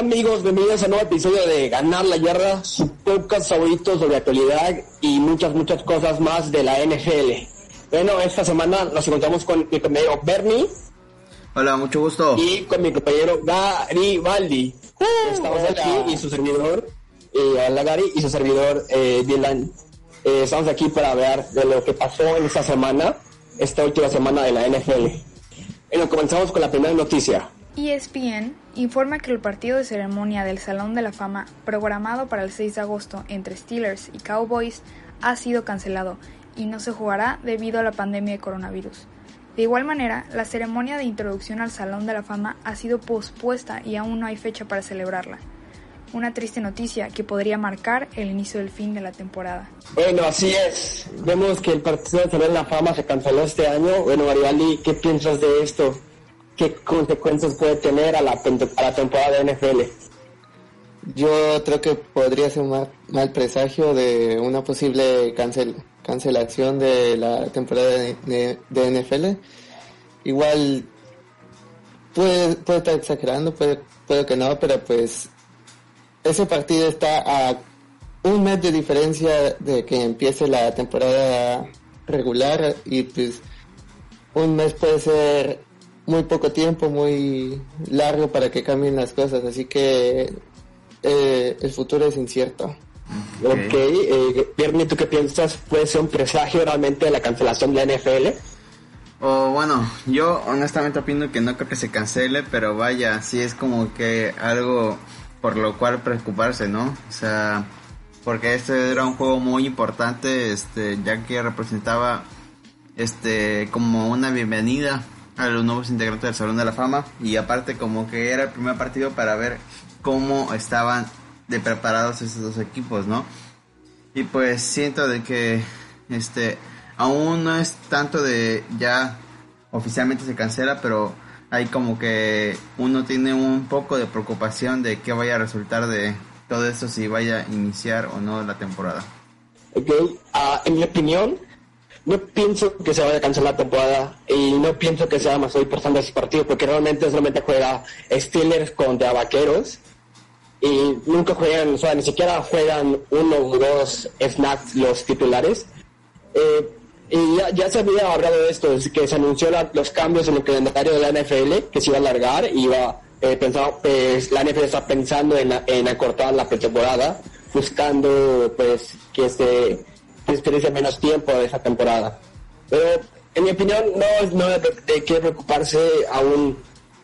amigos? Bienvenidos a un nuevo episodio de Ganar la Yarda, su podcast favorito sobre actualidad y muchas, muchas cosas más de la NFL. Bueno, esta semana nos encontramos con mi compañero Bernie. Hola, mucho gusto. Y con mi compañero Garibaldi. Estamos aquí y su servidor, eh, hola Gary, y su servidor eh, Dylan. Eh, estamos aquí para hablar de lo que pasó en esta semana, esta última semana de la NFL. Bueno, comenzamos con la primera noticia. ESPN informa que el partido de ceremonia del Salón de la Fama, programado para el 6 de agosto entre Steelers y Cowboys, ha sido cancelado y no se jugará debido a la pandemia de coronavirus. De igual manera, la ceremonia de introducción al Salón de la Fama ha sido pospuesta y aún no hay fecha para celebrarla. Una triste noticia que podría marcar el inicio del fin de la temporada. Bueno, así es. Vemos que el partido del Salón de la Fama se canceló este año. Bueno, Garibaldi, ¿qué piensas de esto? ¿Qué consecuencias puede tener a la, a la temporada de NFL? Yo creo que podría ser un mal, presagio de una posible cancel, cancelación de la temporada de, de NFL. Igual puede, puede estar exagerando, puede, puede que no, pero pues ese partido está a un mes de diferencia de que empiece la temporada regular y pues un mes puede ser muy poco tiempo, muy largo para que cambien las cosas, así que eh, el futuro es incierto. Ok, eh, ¿tú qué piensas? ¿Puede ser un presagio realmente de la cancelación de la NFL? O bueno, yo honestamente opino que no creo que se cancele, pero vaya, sí es como que algo por lo cual preocuparse, ¿no? O sea, porque este era un juego muy importante, este, ya que representaba este como una bienvenida a los nuevos integrantes del Salón de la Fama y aparte como que era el primer partido para ver cómo estaban de preparados esos dos equipos, ¿no? Y pues siento de que este aún no es tanto de ya oficialmente se cancela, pero hay como que uno tiene un poco de preocupación de qué vaya a resultar de todo esto si vaya a iniciar o no la temporada. Ok, ah, en mi opinión, no pienso que se vaya a cancelar la temporada y no pienso que sea más importante ese partido porque realmente solamente juega Steelers contra Vaqueros y nunca juegan, o sea, ni siquiera juegan uno o dos snacks los titulares. Eh, y ya, se había hablado de esto, es que se anunció los cambios en el calendario de la NFL, que se iba a alargar, y iba, eh, pensado, pues, la NFL está pensando en, en acortar la pretemporada, buscando pues que se desperdicie menos tiempo de esa temporada. Pero en mi opinión no, no de, qué preocuparse, aún,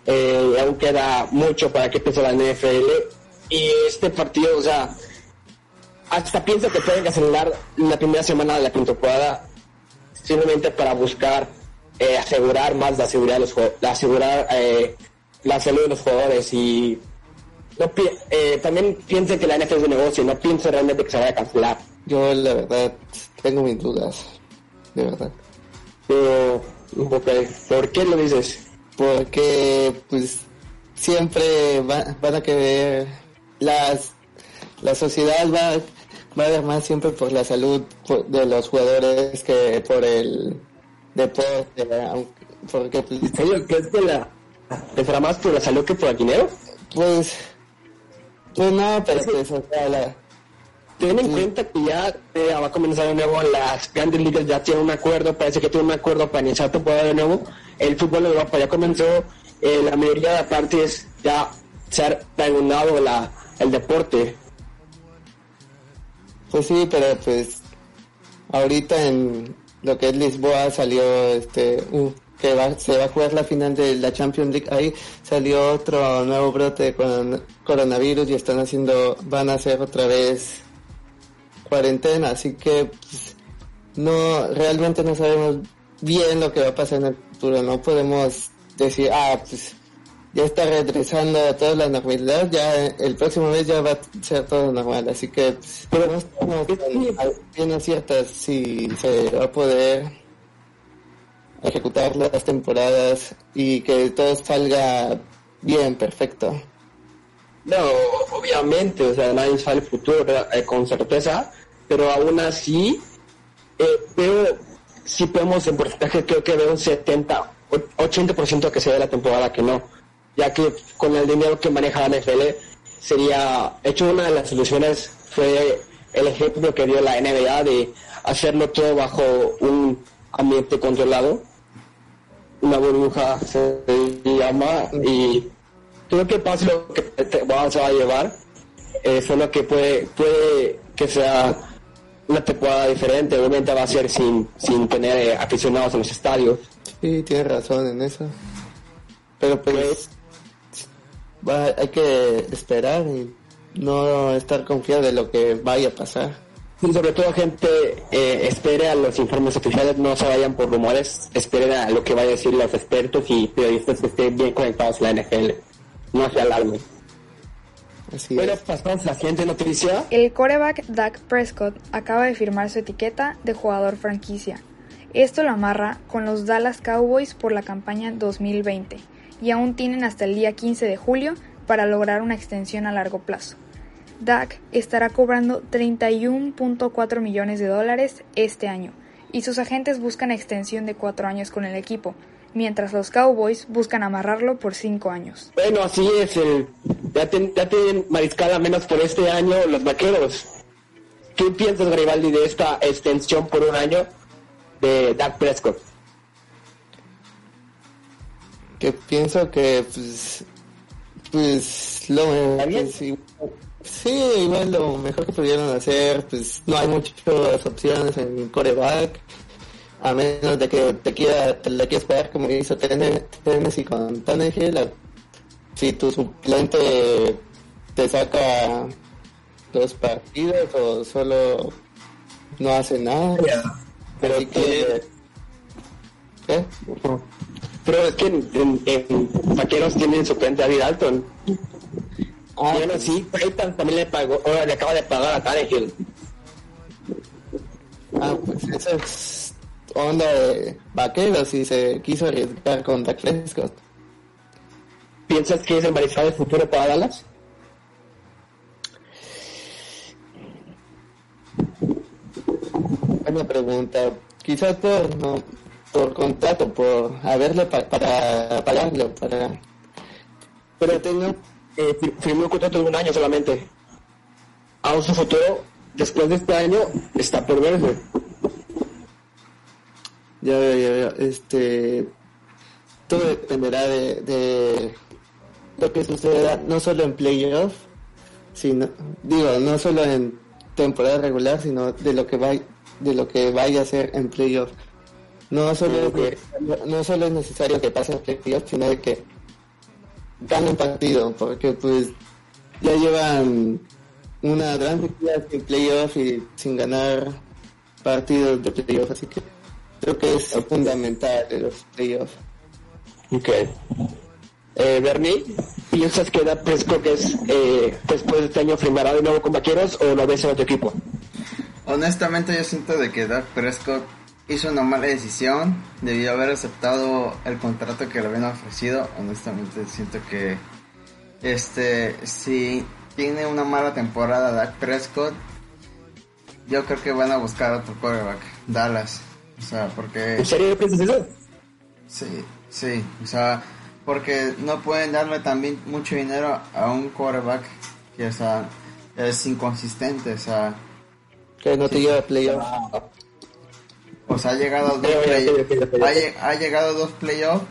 eh, aún queda mucho para que empiece la NFL. Y este partido, o sea, hasta pienso que pueden cancelar la primera semana de la temporada simplemente para buscar eh, asegurar más la seguridad de los asegurar eh, la salud de los jugadores y no eh, también piensen que la NFL es un negocio no pienso realmente que se vaya a cancelar yo la verdad tengo mis dudas de verdad pero ¿por qué lo dices? porque pues siempre van a querer las la sociedad va va a más siempre por la salud de los jugadores que por el deporte, porque pues, ¿crees que la será más por la salud que por el dinero? Pues, pues no, pero pues, Ten en cuenta que ya eh, va a comenzar de nuevo las grandes ligas, ya tienen un acuerdo, parece que tiene un acuerdo para iniciar temporada de nuevo. El fútbol de Europa ya comenzó, eh, la mayoría de partes ya se ha terminado la, el deporte. Pues sí, pero pues ahorita en lo que es Lisboa salió este que va, se va a jugar la final de la Champions League ahí salió otro nuevo brote con coronavirus y están haciendo van a hacer otra vez cuarentena así que pues, no realmente no sabemos bien lo que va a pasar en el futuro no podemos decir ah pues ya está regresando a toda la normalidad, ya el próximo mes ya va a ser todo normal, así que pues, pero no estamos bien ciertas si se va a poder ejecutar las temporadas y que todo salga bien, perfecto. No, obviamente, o sea, nadie sabe el futuro eh, con certeza, pero aún así eh, si podemos en porcentaje, creo que veo un 70, 80% que se ve la temporada que no ya que con el dinero que maneja la NFL sería, hecho una de las soluciones fue el ejemplo que dio la NBA de hacerlo todo bajo un ambiente controlado, una burbuja se llama, y creo que pase lo que te, se va a llevar, eh, lo que puede, puede que sea una temporada diferente, obviamente va a ser sin, sin tener eh, aficionados en los estadios. Sí, tienes razón en eso. Pero pues hay que esperar y no estar confiado de lo que vaya a pasar. Y sobre todo gente eh, espere a los informes oficiales, no se vayan por rumores, esperen a lo que vayan a decir los expertos y periodistas que estén bien conectados a la NFL. No se alarmen. bueno, pasamos a la siguiente noticia. El coreback Dak Prescott acaba de firmar su etiqueta de jugador franquicia. Esto lo amarra con los Dallas Cowboys por la campaña 2020 y aún tienen hasta el día 15 de julio para lograr una extensión a largo plazo. Dak estará cobrando 31.4 millones de dólares este año y sus agentes buscan extensión de cuatro años con el equipo, mientras los Cowboys buscan amarrarlo por cinco años. Bueno, así es, el, ya, tienen mariscada menos por este año los vaqueros. ¿Qué piensas, Garibaldi, de esta extensión por un año de Dak Prescott? Que pienso que, pues, pues lo Sí, igual lo mejor que pudieron hacer, pues no hay muchas opciones en coreback, a menos de que te quiera, te la quieras pagar como hizo Tennessee con Tannehill, si tu suplente te saca dos partidos o solo no hace nada. Pero que... ¿Qué? Pero es que en, en, Vaqueros tienen suplente a Dalton. Ah, bueno, sí, Peyton también le pagó, ahora le acaba de pagar a Tannehill. Ah, pues eso es onda de vaqueros y se quiso arriesgar con Dak Prescott. ¿Piensas que es el mariscal del futuro para Dallas? Buena pregunta. Quizás por, no, por contrato, por haberle para pagarlo, para... Pero tengo eh, firmó un contrato de un año solamente. Aún su futuro, después de este año, está por verse. Ya ya, ya. Este, todo dependerá de, de lo que suceda, no solo en playoff, sino, digo, no solo en temporada regular, sino de lo que vaya, de lo que vaya a ser en playoff. No solo, no solo es necesario que pase en playoff, sino de que ganen partido, porque pues ya llevan una gran cantidad sin playoff y sin ganar partidos de playoff, así que creo que es fundamental de los playoffs. Ok. Eh, Bernie, ¿piensas que da Prescott es eh, después de este año firmará de nuevo con Vaqueros o lo ves en otro equipo? Honestamente yo siento de que Dak Prescott hizo una mala decisión, debió haber aceptado el contrato que le habían ofrecido. Honestamente siento que este si tiene una mala temporada Dak Prescott, yo creo que van a buscar otro quarterback, Dallas. O sea, porque ¿En serio piensas eso? Sí, sí, o sea, porque no pueden darle también mucho dinero a un quarterback que o sea, es inconsistente, o sea, que no te lleva a playoff. O sea, ha llegado a dos, ha, llegado dos playoffs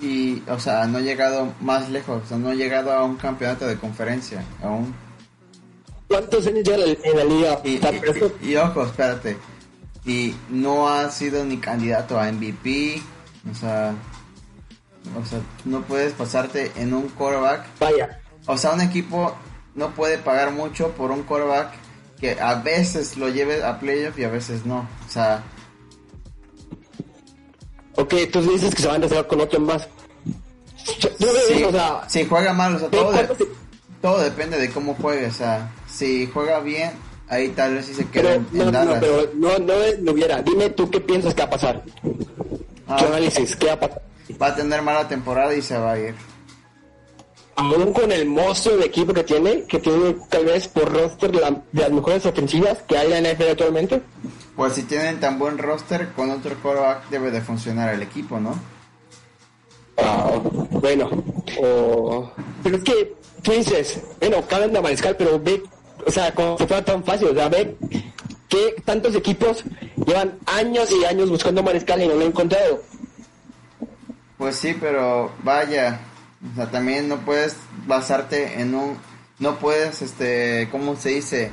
y, o sea, no ha llegado más lejos, o sea, no ha llegado a un campeonato de conferencia aún. ¿Cuántos años lleva en la liga? Y, y, ojo, espérate, y no ha sido ni candidato a MVP, o sea, o sea, no puedes pasarte en un quarterback. Vaya. O sea, un equipo no puede pagar mucho por un quarterback que a veces lo lleve a playoff y a veces no. O sea, Ok, tú dices que se van a hacer con otro más. sí, o sea, si juega mal, o sea, todo, todo depende de cómo juegue, o sea, si juega bien, ahí tal vez sí se queda en, no, No, pero no, no, hubiera. Dime tú qué piensas que va a pasar. Ah, ¿Qué análisis? ¿Qué va a pasar? Va a tener mala temporada y se va a ir. Aún con el monstruo de equipo que tiene, que tiene tal vez por roster de las mejores ofensivas que hay en la NFL actualmente. Pues si tienen tan buen roster, con otro quarterback debe de funcionar el equipo, ¿no? Ah, bueno, pero es que tú dices, bueno, cambian de mariscal, pero ve, o sea, como si fuera tan fácil, o sea, ve que tantos equipos llevan años y años buscando mariscal y no lo han encontrado. Pues sí, pero vaya, o sea, también no puedes basarte en un, no puedes, este, ¿cómo se dice?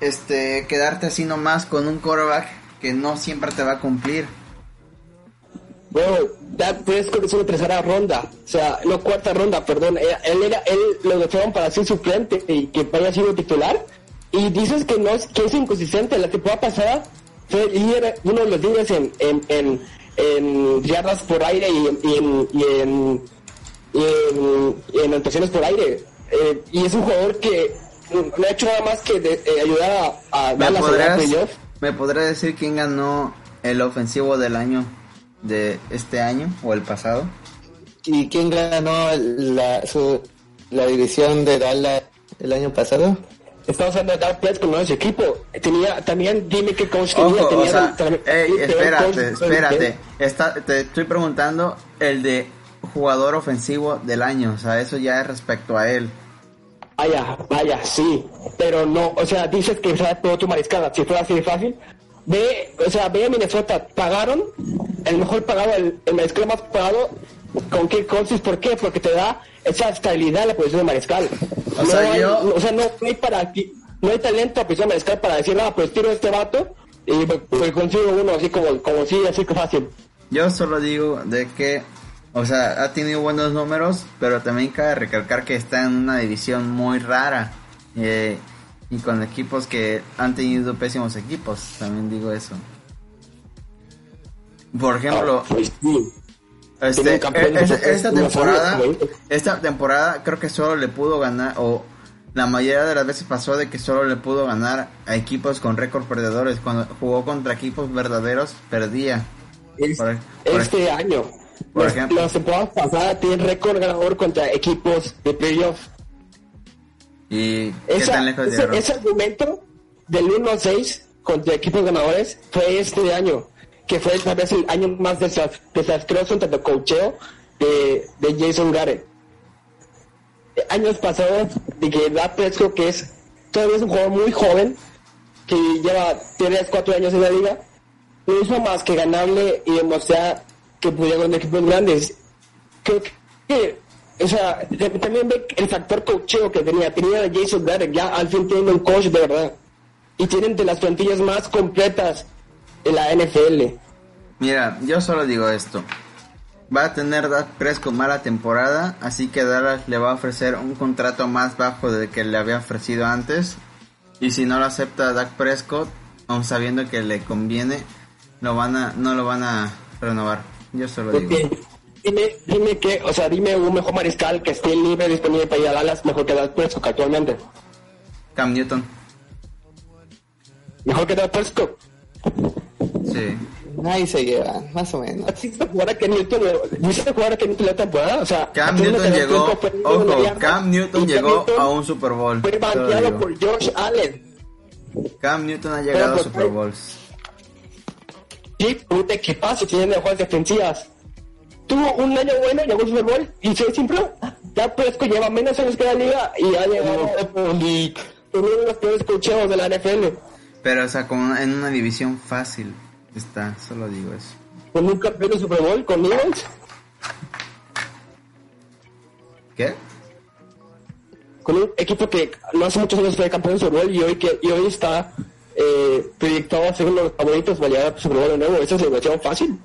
Este, quedarte así nomás con un quarterback que no siempre te va a cumplir. Bueno, ya puedes con una tercera ronda, o sea, no cuarta ronda, perdón. Él, él era, él lo dejaron para ser suplente y que haya sido titular. Y dices que no es, que es inconsistente. La temporada pasada fue líder, uno de los líderes en, en, en, en yardas por aire y, en- y en, y en, y en, y en anotaciones por aire. Eh, y es un jugador que no ha hecho nada más que de- eh, ayudar a, a ¿Me Dallas a ganar podrías, playoff. ¿Me podrías decir quién ganó el ofensivo del año de este año o el pasado? ¿Y quién ganó la, su, la división de Dallas el año pasado? Estamos hablando de Dark es su equipo. Tenía, también dime qué coach tenía. Ojo, tenía o sea, ey, espérate, espérate. Está, te estoy preguntando el de jugador ofensivo del año, o sea, eso ya es respecto a él. Vaya, vaya, sí. Pero no, o sea, dices que todo tu mariscada. Si fuera así de fácil, ve, o sea, ve a Minnesota. Pagaron el mejor pagado, el, el mariscal más pagado con Kirk Cousins. ¿Por qué? Porque te da esa estabilidad la posición de mariscal. O no sea, hay, yo- o sea, no, hay para no hay talento a posición de mariscal para decir, nada, pues tiro a este vato y pues, pues consigo uno así como, como sí, así que fácil. Yo solo digo de que, o sea, ha tenido buenos números, pero también cabe recalcar que está en una división muy rara. eh, y con equipos que han tenido pésimos equipos, también digo eso. Por ejemplo, Ah, pues. Este, Tiene campeón eh, esta, temporada, esta temporada creo que solo le pudo ganar, o la mayoría de las veces pasó de que solo le pudo ganar a equipos con récord perdedores. Cuando jugó contra equipos verdaderos, perdía. Es- Por- por- este año. por Las- ejemplo. Las temporadas pasadas tienen récord ganador contra equipos de playoff. ¿Y Esa- tan lejos ese, ese argumento del 1 a 6 contra equipos ganadores fue este año, que fue tal vez el año más desas- desastroso en tanto cocheo de, de Jason Garrett. Años pasados, de que Dak Prescott, que es todavía es un jugador muy joven, que lleva 3, 4 años en la liga, no hizo más que ganarle y demostrar que podía ganar equipos grandes. Creo que, o sea, también ve el factor cocheo que tenía. Tenía Jason Garrett, ya al fin tienen un coach de verdad. Y tienen de las plantillas más completas en la NFL. Mira, yo solo digo esto. Va a tener Dak Prescott mala temporada, así que Dallas le va a ofrecer un contrato más bajo del que le había ofrecido antes. Y si no lo acepta Dak Prescott, aun sabiendo que le conviene, lo van a, no lo van a renovar. Yo solo digo. Dime, dime que, o sea, dime un mejor mariscal que esté libre, disponible para ir a Dallas, mejor que Dak Prescott actualmente. Cam Newton. Mejor que Dak Prescott. Sí. Ahí se llevan, más o menos. ¿Viste jugar a Ken Newton? ¿Viste jugar a Ken Newton la temporada? O sea, Cam Newton llegó, ojo, Cam Newton llegó a un Super Bowl. Fue banqueado por Josh Allen. Cam Newton ha llegado a por- Super Bowls. Sí, un equipazo, tiene mejores defensivas. Tuvo un año bueno, llegó al Super Bowl y se simple. Ya Prescott lleva menos años que la liga y ha llegado con uno de los peores cocheos de la NFL. Pero, o sea, como en una división fácil está, solo digo eso. Con un campeón de Super Bowl con Eagles, ¿Qué? con un equipo que no hace muchos años fue campeón de Super Bowl y hoy, que, y hoy está eh, proyectado a ser uno de los favoritos para llegar al Super Bowl de nuevo. Esa es división fácil.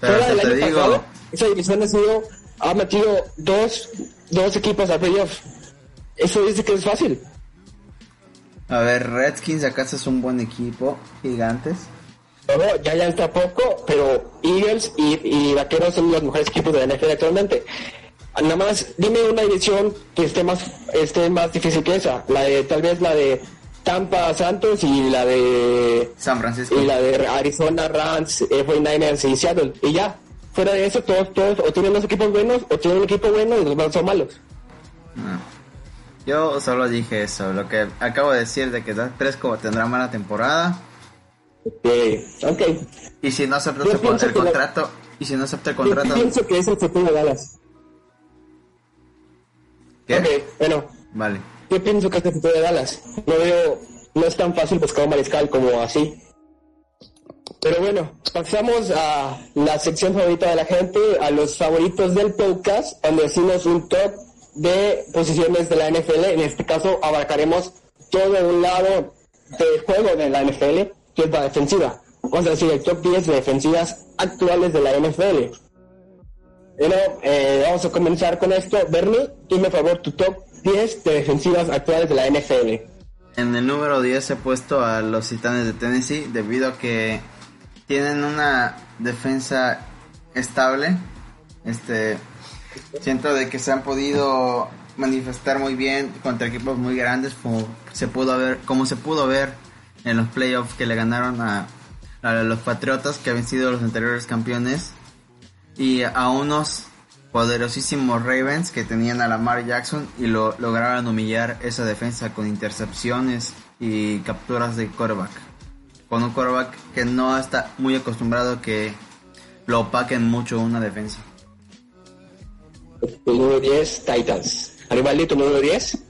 Pero, Fuera del te año digo, pasado, esa división ha sido, ha metido dos, dos equipos a playoff. Eso dice que es fácil. a ver, Redskins acá es un buen equipo, gigantes. No, ya ya está poco, pero Eagles y, y Vaqueros son los mejores equipos de la NFL actualmente. Nada más, dime una división que esté más, esté más difícil que esa. La de, tal vez la de Tampa Santos y la de, San Francisco. y la de Arizona Rams, eh, 49ers y Seattle. Y ya. Fuera de eso, todos, todos, o tienen dos equipos buenos, o tienen un equipo bueno y los demás son malos. No. Yo solo dije eso, lo que acabo de decir de que Dak Prescott tendrá mala temporada Eh, ok. y si no acepta Yo el que la- contrato y si no acepta el Yo contrato, pienso que es el futuro de Dallas. ¿Qué? Bueno, Vale. yo pienso que este futuro de Dallas. No veo, no es tan fácil buscar un mariscal como así. Pero bueno, pasamos a la sección favorita de la gente, a los favoritos del podcast, donde decimos un top de posiciones de la NFL. En este caso, abarcaremos todo un lado del juego de la NFL, defensiva. Vamos a decir el top 10 de defensivas actuales de la NFL. Bueno, eh, vamos a comenzar con esto. Bernie, dime favor tu top 10 de defensivas actuales de la NFL. En el número 10 he puesto a los Titanes de Tennessee debido a que tienen una defensa estable. Este siento de que se han podido manifestar muy bien contra equipos muy grandes como se pudo ver como se pudo ver en los playoffs que le ganaron a, los Patriotas que habían sido los anteriores campeones y a unos poderosísimos Ravens que tenían a Lamar Jackson y lo lograron humillar esa defensa con intercepciones y capturas de quarterback. Con un quarterback que no está muy acostumbrado que lo opaquen mucho una defensa. Número 10, Titans. Número 10.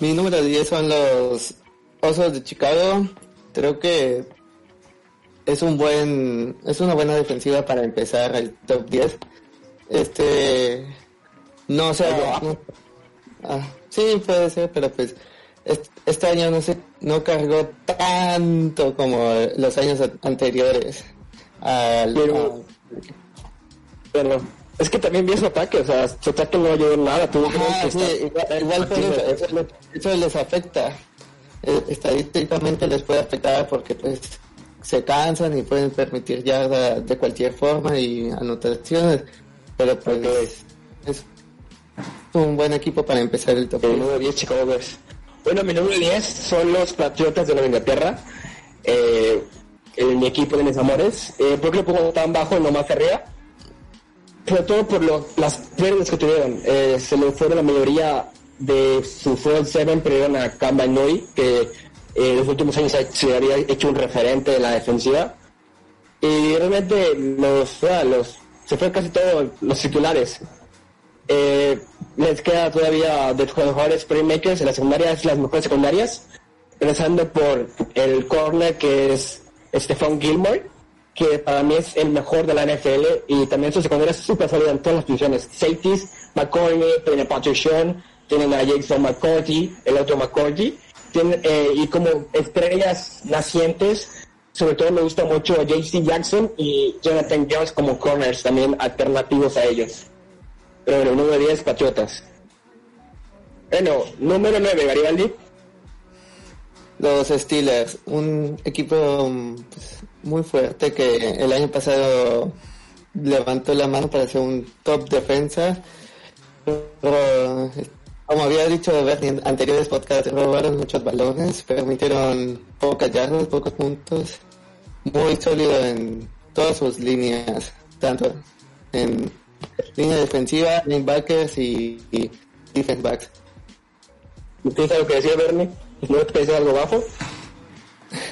Mi número 10 son los Osos de Chicago. Creo que es un buen es una buena defensiva para empezar el top 10. Este no sé, no- ah, sí puede ser, pero pues est- este año no se no cargó tanto como los años anteriores. Al, Pero- Pero es que también vi su ataque, o sea, su ataque no ayudó en nada. Tuvo Ajá, sí, estar- igual, igual eso, eso, le- eso les afecta. Eh, estadísticamente les puede afectar porque pues se cansan y pueden permitir yarda de cualquier forma y anotaciones, pero pues es un buen equipo para empezar el top El 10. número 10, Chicago Bears. Bueno, mi número 10 son los Patriotas de Nueva Inglaterra. Eh, el- mi equipo de mis amores. Eh, ¿Por qué lo pongo tan bajo y no más arriba? Sobre todo por lo- las pérdidas que tuvieron. Eh, se le fueron la mayoría de su front seven, perdieron a Cam Nui, que eh, en los últimos años se- había hecho un referente de la defensiva. Y realmente los, los se fue casi todos los titulares. Eh, les queda todavía de jugadores playmakers en la secundaria, es las mejores secundarias, empezando por el corner que es Stephon Gilmore, que para mí es el mejor de la NFL y también su secundaria es súper sólida en todas las posiciones. Safeties, McCorney, tienen a Patrick Sean, tienen a Jason McCourty, el otro McCourty, tienen, eh, y como estrellas nacientes, sobre todo me gusta mucho JC Jackson y Jonathan Jones como corners también alternativos a ellos. Pero bueno, número 10, Patriotas. Bueno, número 9, Garibaldi. Los Steelers, un equipo mm, pues, muy fuerte que el año pasado levantó la mano para ser un top defensa. Pero, como había dicho Bernie en anteriores podcasts, robaron muchos balones, permitieron pocas yardas, pocos puntos. Muy sólido en todas sus líneas, tanto en línea defensiva, linebackers y, y defense backs. ¿Tienes algo que decir, Bernie? ¿No te parece algo bajo?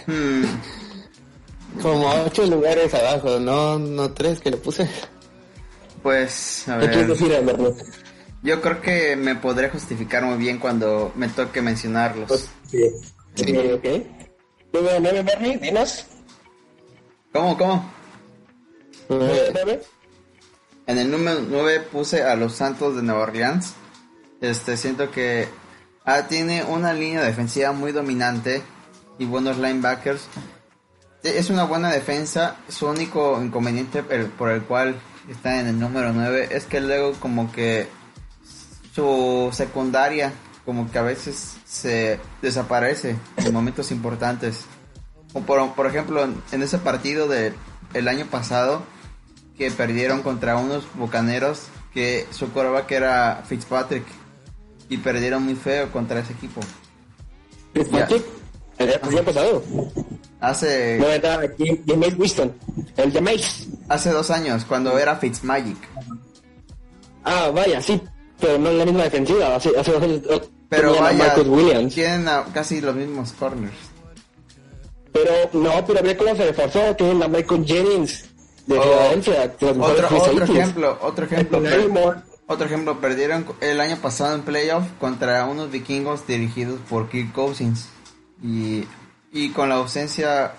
Hmm, Como ocho lugares abajo, no, no tres que le puse. pues, a ¿Qué quieres ver. decir? Yo creo que me podré justificar muy bien cuando me toque mencionarlos. Sí. Sí, ok. Número 9, Bernie, dinos. ¿Cómo, cómo? Número 9. En el número 9 puse a los Santos de Nueva Orleans. Este, siento que ah, tiene una línea defensiva muy dominante y buenos linebackers. Es una buena defensa. Su único inconveniente por el cual está en el número 9 es que luego como que su secundaria como que a veces se desaparece en momentos importantes. O por, por ejemplo, en, ese partido del el año pasado que perdieron contra unos bucaneros que su quarterback era Fitzpatrick y perdieron muy feo contra ese equipo. Fitzpatrick. El año pasado. Hace No era Jam- Jameis Winston. El Jameis. hace dos años cuando era Fitzmagic. Ah, vaya, sí. Pero no es la misma defensiva. Hace, hace dos años. eh, Pero a vaya, Williams. tienen a casi los mismos corners. Pero no, pero ve cómo se reforzó. Tienen a Michael Jennings de Oh, Filadelfia. de Otro, otro ejemplo, otro ejemplo. Otro ejemplo, perdieron el año pasado en playoff contra unos vikingos dirigidos por Kirk Cousins. Y, y con la ausencia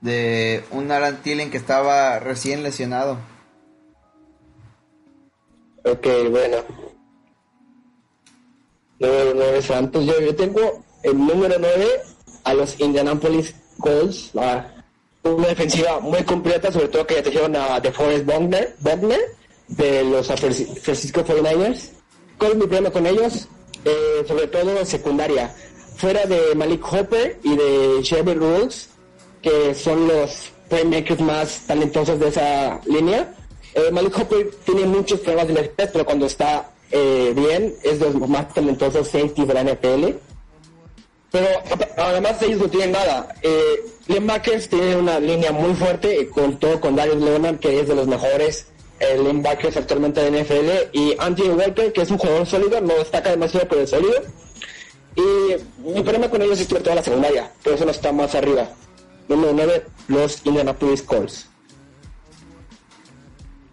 de un Alan Thielen que estaba recién lesionado. Ok, bueno. Número 9 Santos. Yo, yo tengo el número 9 a los Indianapolis Colts. una defensiva muy completa, sobre todo que ya trajeron a DeForest Buckner, Buckner de los Francisco 49ers. ¿Cuál es mi problema con ellos? Eh, sobre todo en secundaria. Fuera de Malik Hopper y de Shelby Rules, que son los playmakers más talentosos de esa línea. Eh, Malik Hopper tiene muchos problemas de lesiones, pero cuando está eh, bien es de los más talentosos safeties de la NFL. Pero además ellos no tienen nada. Eh, linebackers tienen una línea muy fuerte, eh, con todo con Darius Leonard, que es de los mejores eh, linebackers actualmente de NFL, y Anthony Walker, que es un jugador sólido, no destaca demasiado, pero es sólido. Y mi problema con ellos es sobre todo la secundaria, por eso no está más arriba. Número 9, los Indianapolis Colts.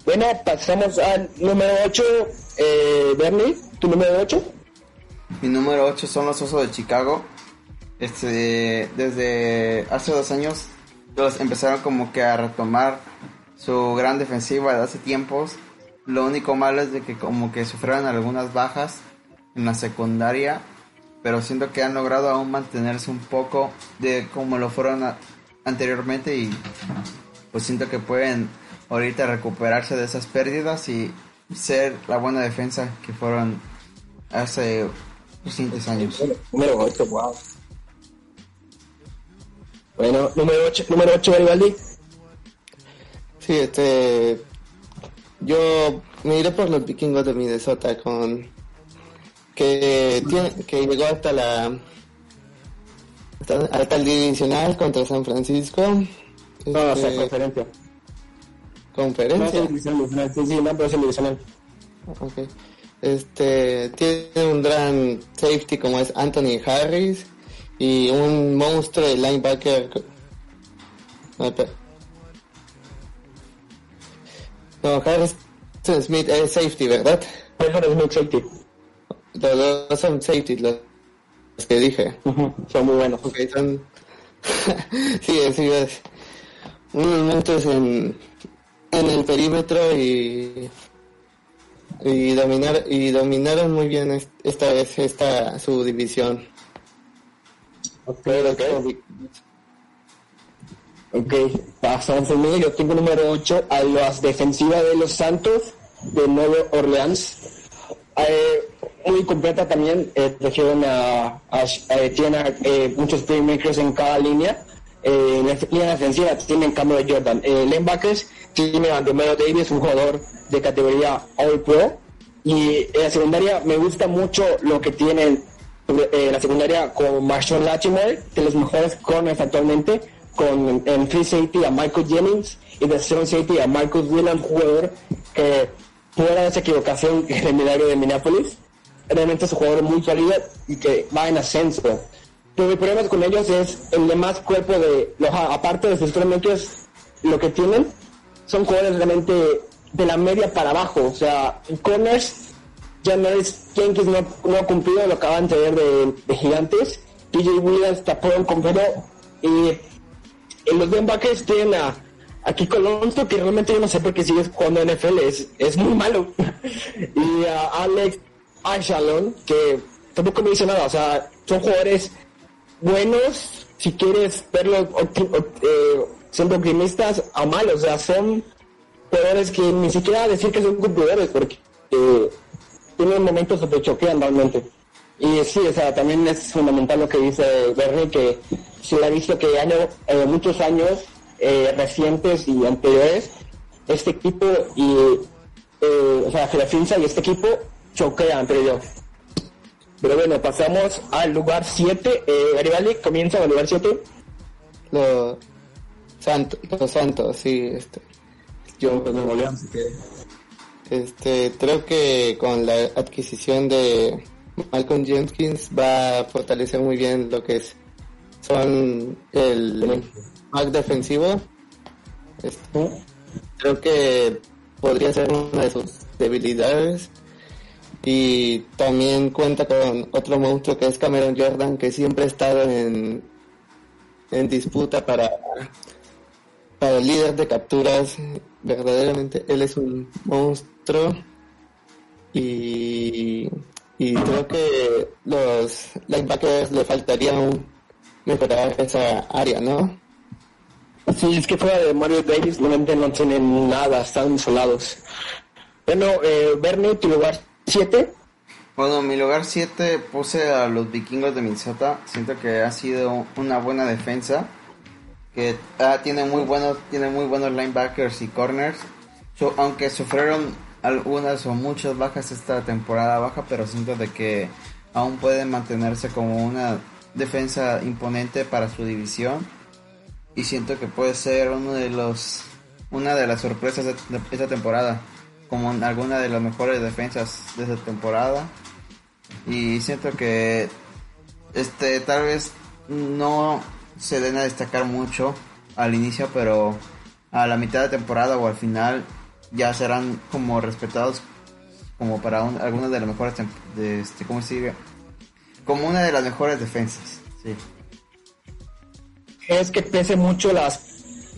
Bueno, pasamos al número 8, eh, Bernie, tu número 8. Mi número 8 son los Osos de Chicago. Este, desde hace dos años los empezaron como que a retomar su gran defensiva de hace tiempos. Lo único malo es de que como que sufrieron algunas bajas en la secundaria, pero siento que han logrado aún mantenerse un poco de como lo fueron a- anteriormente y pues siento que pueden ahorita recuperarse de esas pérdidas y ser la buena defensa que fueron hace recientes años. Número 8, wow. Bueno, número 8, número 8, Garibaldi. Sí, este. Yo me iré por los vikingos de Minnesota con. Que, tiene, que llegó hasta la. Hasta, hasta el divisional contra San Francisco. Sea, Este, conferencia. No, conferencia. Sí, no, pero es el divisional. Este, tiene un gran safety como es Anthony Harris y un monstruo de linebacker. No, Harris Smith es safety, ¿verdad? Es muy safety. Los dos son safety, los, que dije. Son muy buenos. Ok, son... sí, sí, es unos monstruos en, en el perímetro y y dominar y dominaron muy bien est- esta vez esta su división. Ok, ok. Ok, pasamos. Yo tengo número 8 a las defensivas de los Santos de Nueva Orleans. Eh, muy completa también. Eh, trajeron a, a, eh, tienen eh, muchos playmakers en cada línea. Eh, en la línea defensiva tienen cambio de Jordan. Eh, linebackers tienen a Romero Davis, un jugador de categoría All Pro. Y en la secundaria me gusta mucho lo que tienen eh, la secundaria con Marshall Latimore, de los mejores corners actualmente, con en free safety a Michael Jennings y de strong safety a Marcus Williams, jugador que fuera de esa equivocación en el milagro de Minneapolis, realmente es un jugador muy sólido y que va en ascenso. Pero mi problema con ellos es el demás cuerpo de los aparte de sus playmakers, lo que tienen son jugadores realmente de la media para abajo, o sea, corners ya no es Jenkins no, no ha cumplido lo que acaban de ver de, de gigantes. TJ Williams tapón completo. Y en los linebackers tienen a, a Kiko Alonso, que realmente yo no sé por qué sigue jugando NFL, es, es muy malo. y a Alex Ashalon, que tampoco me dice nada. O sea, son jugadores buenos, si quieres verlos eh, siendo optimistas, a malos. O sea, son jugadores que ni siquiera decir que son cumplidores, porque eh, tienen momentos donde choquean realmente. Y sí, o sea, también es fundamental lo que dice Bernie, que se le ha visto que año, eh, muchos años eh, recientes y anteriores, este equipo y, eh, o sea, Filadelfia y este equipo choquean, creo yo. Pero bueno, pasamos al lugar 7. Eh, Garibaldi comienza al lugar 7. Los santos, los santos, sí, este. Yo, pues. Este, creo que con la adquisición de Malcolm Jenkins va a fortalecer muy bien lo que es son el más defensivo. Este, creo que podría ser una de sus debilidades Y también cuenta con otro monstruo que es Cameron Jordan, que siempre ha estado en, en disputa para, para el líder de capturas. Verdaderamente él es un monstruo. Y, y creo que los linebackers le faltaría un mejorar esa área, ¿no? Sí, es que fuera de Mario Davis realmente no tienen nada, están isolados. Bueno, eh, Bernie, tu lugar 7. Bueno, mi lugar 7 puse a los vikingos de Minnesota. Siento que ha sido una buena defensa. Que ah, tiene muy buenos, tiene muy buenos linebackers y corners. aunque sufrieron algunas o muchas bajas esta temporada baja, pero siento de que aún pueden mantenerse como una defensa imponente para su división y siento que puede ser uno de los una de las sorpresas de, esta temporada como alguna de las mejores defensas de esta temporada. Y siento que este tal vez no se den a destacar mucho al inicio pero a la mitad de temporada o al final ya serán como respetados como para un, algunas de las mejores este cómo como una de las mejores defensas. Sí es que pese mucho las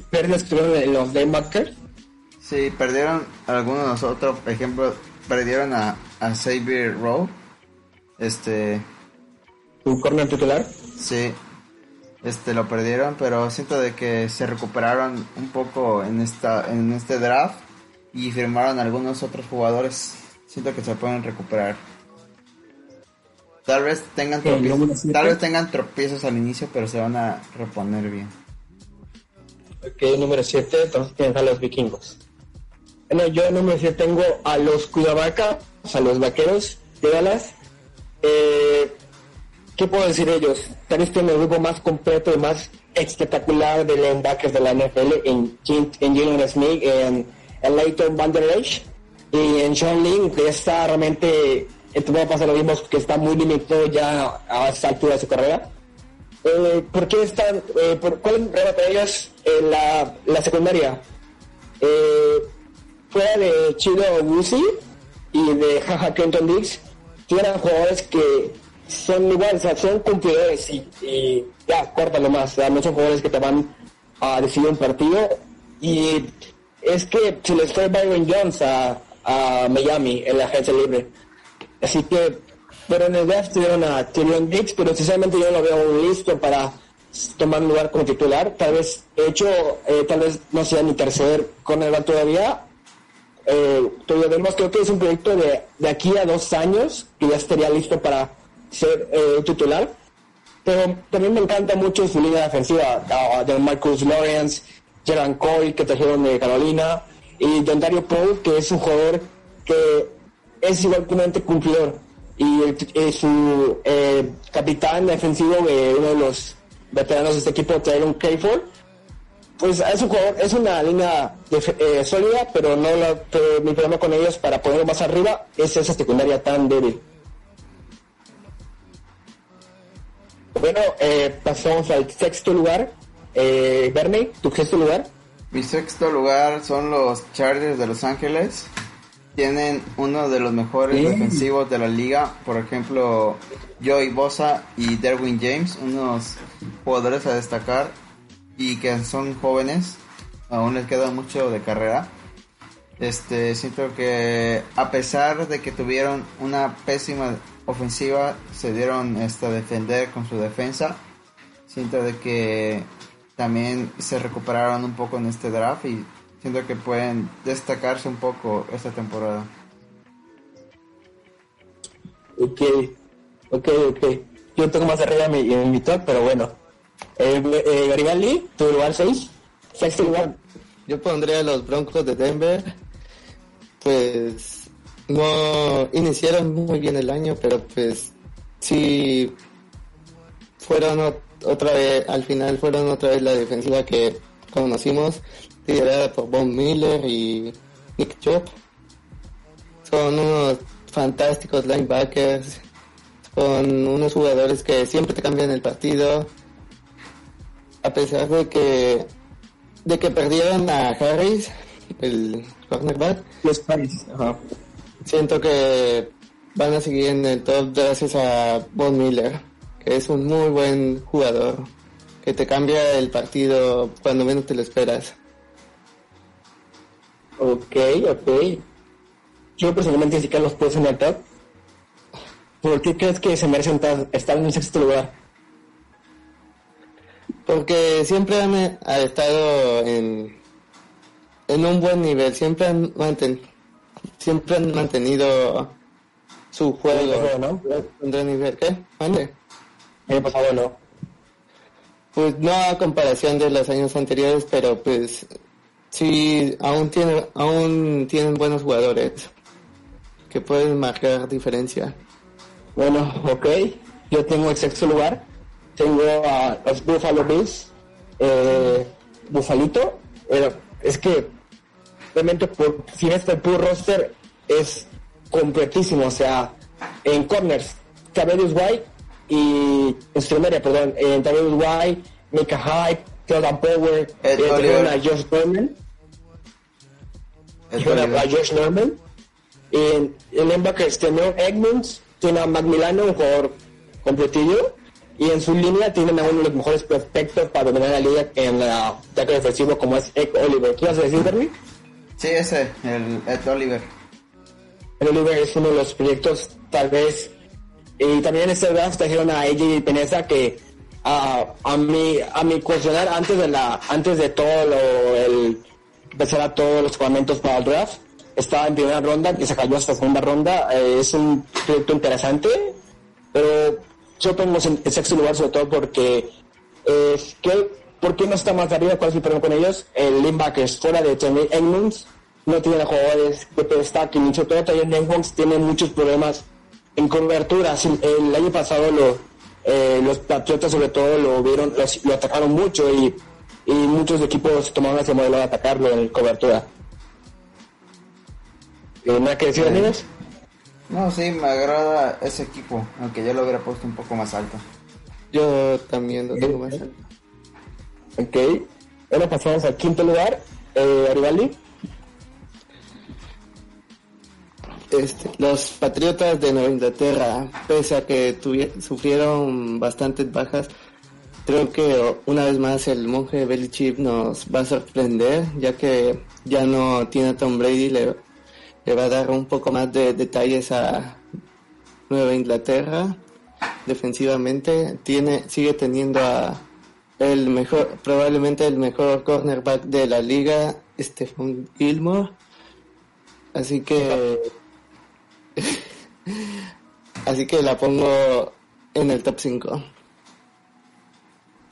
pérdidas que tuvieron los linebackers. Sí, perdieron algunos nosotros, por ejemplo, perdieron a, a Xavier Rowe, este... ¿Un corner titular? Sí, este lo perdieron, pero siento de que se recuperaron un poco en esta en este draft y firmaron algunos otros jugadores. Siento que se pueden recuperar. Tal vez tengan tropiezos, tal vez tengan tropiezos al inicio, pero se van a reponer bien. Ok, número 7, entonces tienes a los vikingos. Bueno, yo número 7 tengo a los Cuidabaca, a los vaqueros de Dallas. Eh, ¿Qué puedo decir de ellos? Tal vez tienen el grupo más completo y más espectacular de linebackers de la NFL en, en Jalen Smith, en, en Leighton Van Der y en Sean Lin, que está realmente esto va a pasar lo mismo que está muy limitado ya a esta altura de su carrera. Eh, ¿Por qué están, eh, por, cuál es para ellos en la, la secundaria? Eh, fuera de Chido Wusi y de Jaja Kenton Diggs, tienen jugadores que son igual, o sea, son cumplidores y, y ya, córtalo más, o no son jugadores que te van a decidir un partido y es que se les fue Byron Jones a, a Miami en la agencia libre Así que, pero en el draft tuvieron a Tyrion Dix, pero sinceramente yo no lo veo listo para tomar un lugar como titular. Tal vez, hecho, eh, tal vez no sea ni tercer con el todavía. Eh, todavía vemos, creo que es un proyecto de, de aquí a dos años que ya estaría listo para ser eh, titular. Pero también me encanta mucho su línea defensiva de Marcus Lawrence, Gerard Cole, que trajeron de Carolina, y Don Dario Paul, que es un jugador que es igualmente cumplidor y eh, su eh, capitán defensivo de uno de los veteranos de este equipo, Tyron Cayford, pues es un jugador, es una línea eh, sólida, pero no mi problema con ellos para ponerlo más arriba es esa secundaria tan débil. Bueno, pasamos al sexto lugar. Eh, Bernie, tu sexto lugar. Mi sexto lugar son los Chargers de Los Ángeles tienen uno de los mejores defensivos de la liga, por ejemplo, Joey Bosa y Derwin James, unos jugadores a destacar y que son jóvenes, aún les queda mucho de carrera. Este, siento que a pesar de que tuvieron una pésima ofensiva, se dieron este, a defender con su defensa. Siento de que también se recuperaron un poco en este draft y siento que pueden destacarse un poco esta temporada. Ok, ok, ok. Yo tengo más arriba en mi, top, pero bueno. Eh, eh, Garibaldi, tu lugar 6, sexto lugar. Yo pondría a los Broncos de Denver. Pues no iniciaron muy bien el año, pero pues sí fueron otra vez, al final fueron otra vez la defensiva que conocimos liderada por Von Miller y Nick Chop. Son unos fantásticos linebackers, con unos jugadores que siempre te cambian el partido. A pesar de que de que perdieron a Harris, el cornerback, los Paris, siento que van a seguir en el top gracias a Von Miller, que es un muy buen jugador, que te cambia el partido cuando menos te lo esperas. Ok, ok. Yo personalmente sí que los puse en el top. ¿Por qué crees que se merecen estar en el sexto lugar? Porque siempre han estado en, en un buen nivel, siempre han, siempre han mantenido su juego. ¿no? ¿En nivel qué? ¿Mande? El pasado no. Pues no a comparación de los años anteriores, pero pues sí, aún, tiene, aún tienen buenos jugadores que pueden marcar diferencia. Bueno, ok. Yo tengo el sexto lugar. Tengo a los Buffalo Bills. Eh, Bufalito. es que realmente por, si este puro roster es completísimo. O sea, en corners, Tabelius White y en perdón, en Tabelius White, Mika Hype, Jordan Power, eh, Josh Norman. A Josh Norman. En el linebacker tiene Edmonds, tiene a Macmillan, un jugador completillo. Y en su línea tienen a uno de los mejores prospectos para dominar la liga en la ataque defensivo como es Ed Oliver. ¿Qué vas a decir? Sí, ese, el Ed Oliver. Ed Oliver es uno de los proyectos tal vez... Y también en este draft trajeron a AJ Peneza que a, a mi a mi cuestionar antes de la antes de todo lo el empezar a todos los jugamentos para el draft estaba en primera ronda y se cayó hasta segunda ronda. Eh, es un proyecto interesante, pero yo pongo en sexto lugar sobre todo porque eh, ¿por qué no está más arriba? ¿Cuál es el problema con ellos? El linebacker fuera de Tony Edmonds, no tiene jugadores de y sobre todo también Edmonds tiene muchos problemas en coberturas. El, año pasado lo, eh, los Patriotas sobre todo lo vieron, lo atacaron mucho y, y muchos equipos tomaron ese modelo de atacarlo en cobertura. ¿Nada que decir, amigos? No, sí, me agrada ese equipo, aunque yo lo hubiera puesto un poco más alto. Yo también lo tengo más alto. Ok, ahora pasamos al quinto lugar, eh, Aribaldi. Este, los Patriotas de Nueva Inglaterra, pese a que sufrieron bastantes bajas, creo que una vez más el monje Belichick nos va a sorprender, ya que ya no tiene a Tom Brady, le, le va a dar un poco más de detalles a Nueva Inglaterra defensivamente. Tiene sigue teniendo a el mejor probablemente el mejor cornerback de la liga Stephen Gilmore. Así que así que la pongo en el top 5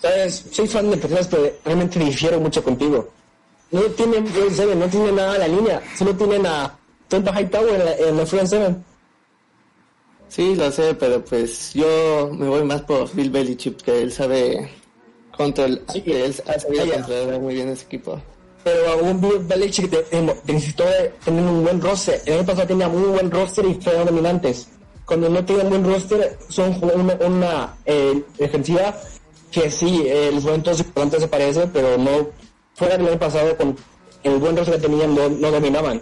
sabes soy fan de personas que realmente difiero mucho contigo no tienen no tienen nada a la línea solo tienen a High Tower en la, en la Front Seven. Sí, lo sé, pero pues yo me voy más por Bill Belichick, que él sabe control, que él ha sabido controlar muy bien ese equipo. Pero un Bill Belichick necesitó tener un buen roster. El año pasado tenía muy buen roster y fueron dominantes. Cuando no tienen buen roster, son una, una eh, defensiva que sí, eh, los momentos importantes se parece, pero no fuera del año pasado con el buen roster que tenían no, no dominaban.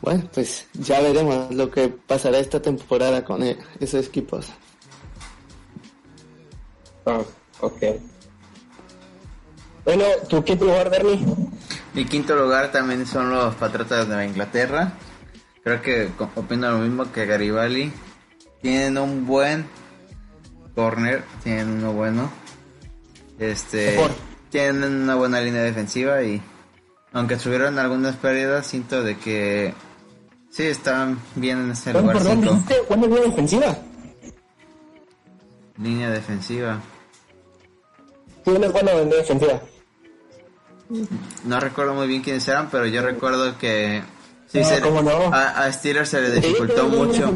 Bueno, pues ya veremos lo que pasará esta temporada con e-, esos equipos. Ah, ok. Bueno, ¿tu quinto lugar, Bernie? Mi quinto lugar también son los Patriotas de Nueva Inglaterra. Creo que opino lo mismo que Garibaldi. Tienen un buen corner, tienen uno bueno. Este, tienen una buena línea defensiva y aunque tuvieron algunas pérdidas, siento de que Sí, están bien en ese lugar. Perdón, ¿dijiste línea defensiva? Línea defensiva. ¿Quién es bueno en línea defensiva? No recuerdo muy bien quiénes eran, pero yo recuerdo que sí, no, se no? a, a, Steelers se le dificultó mucho.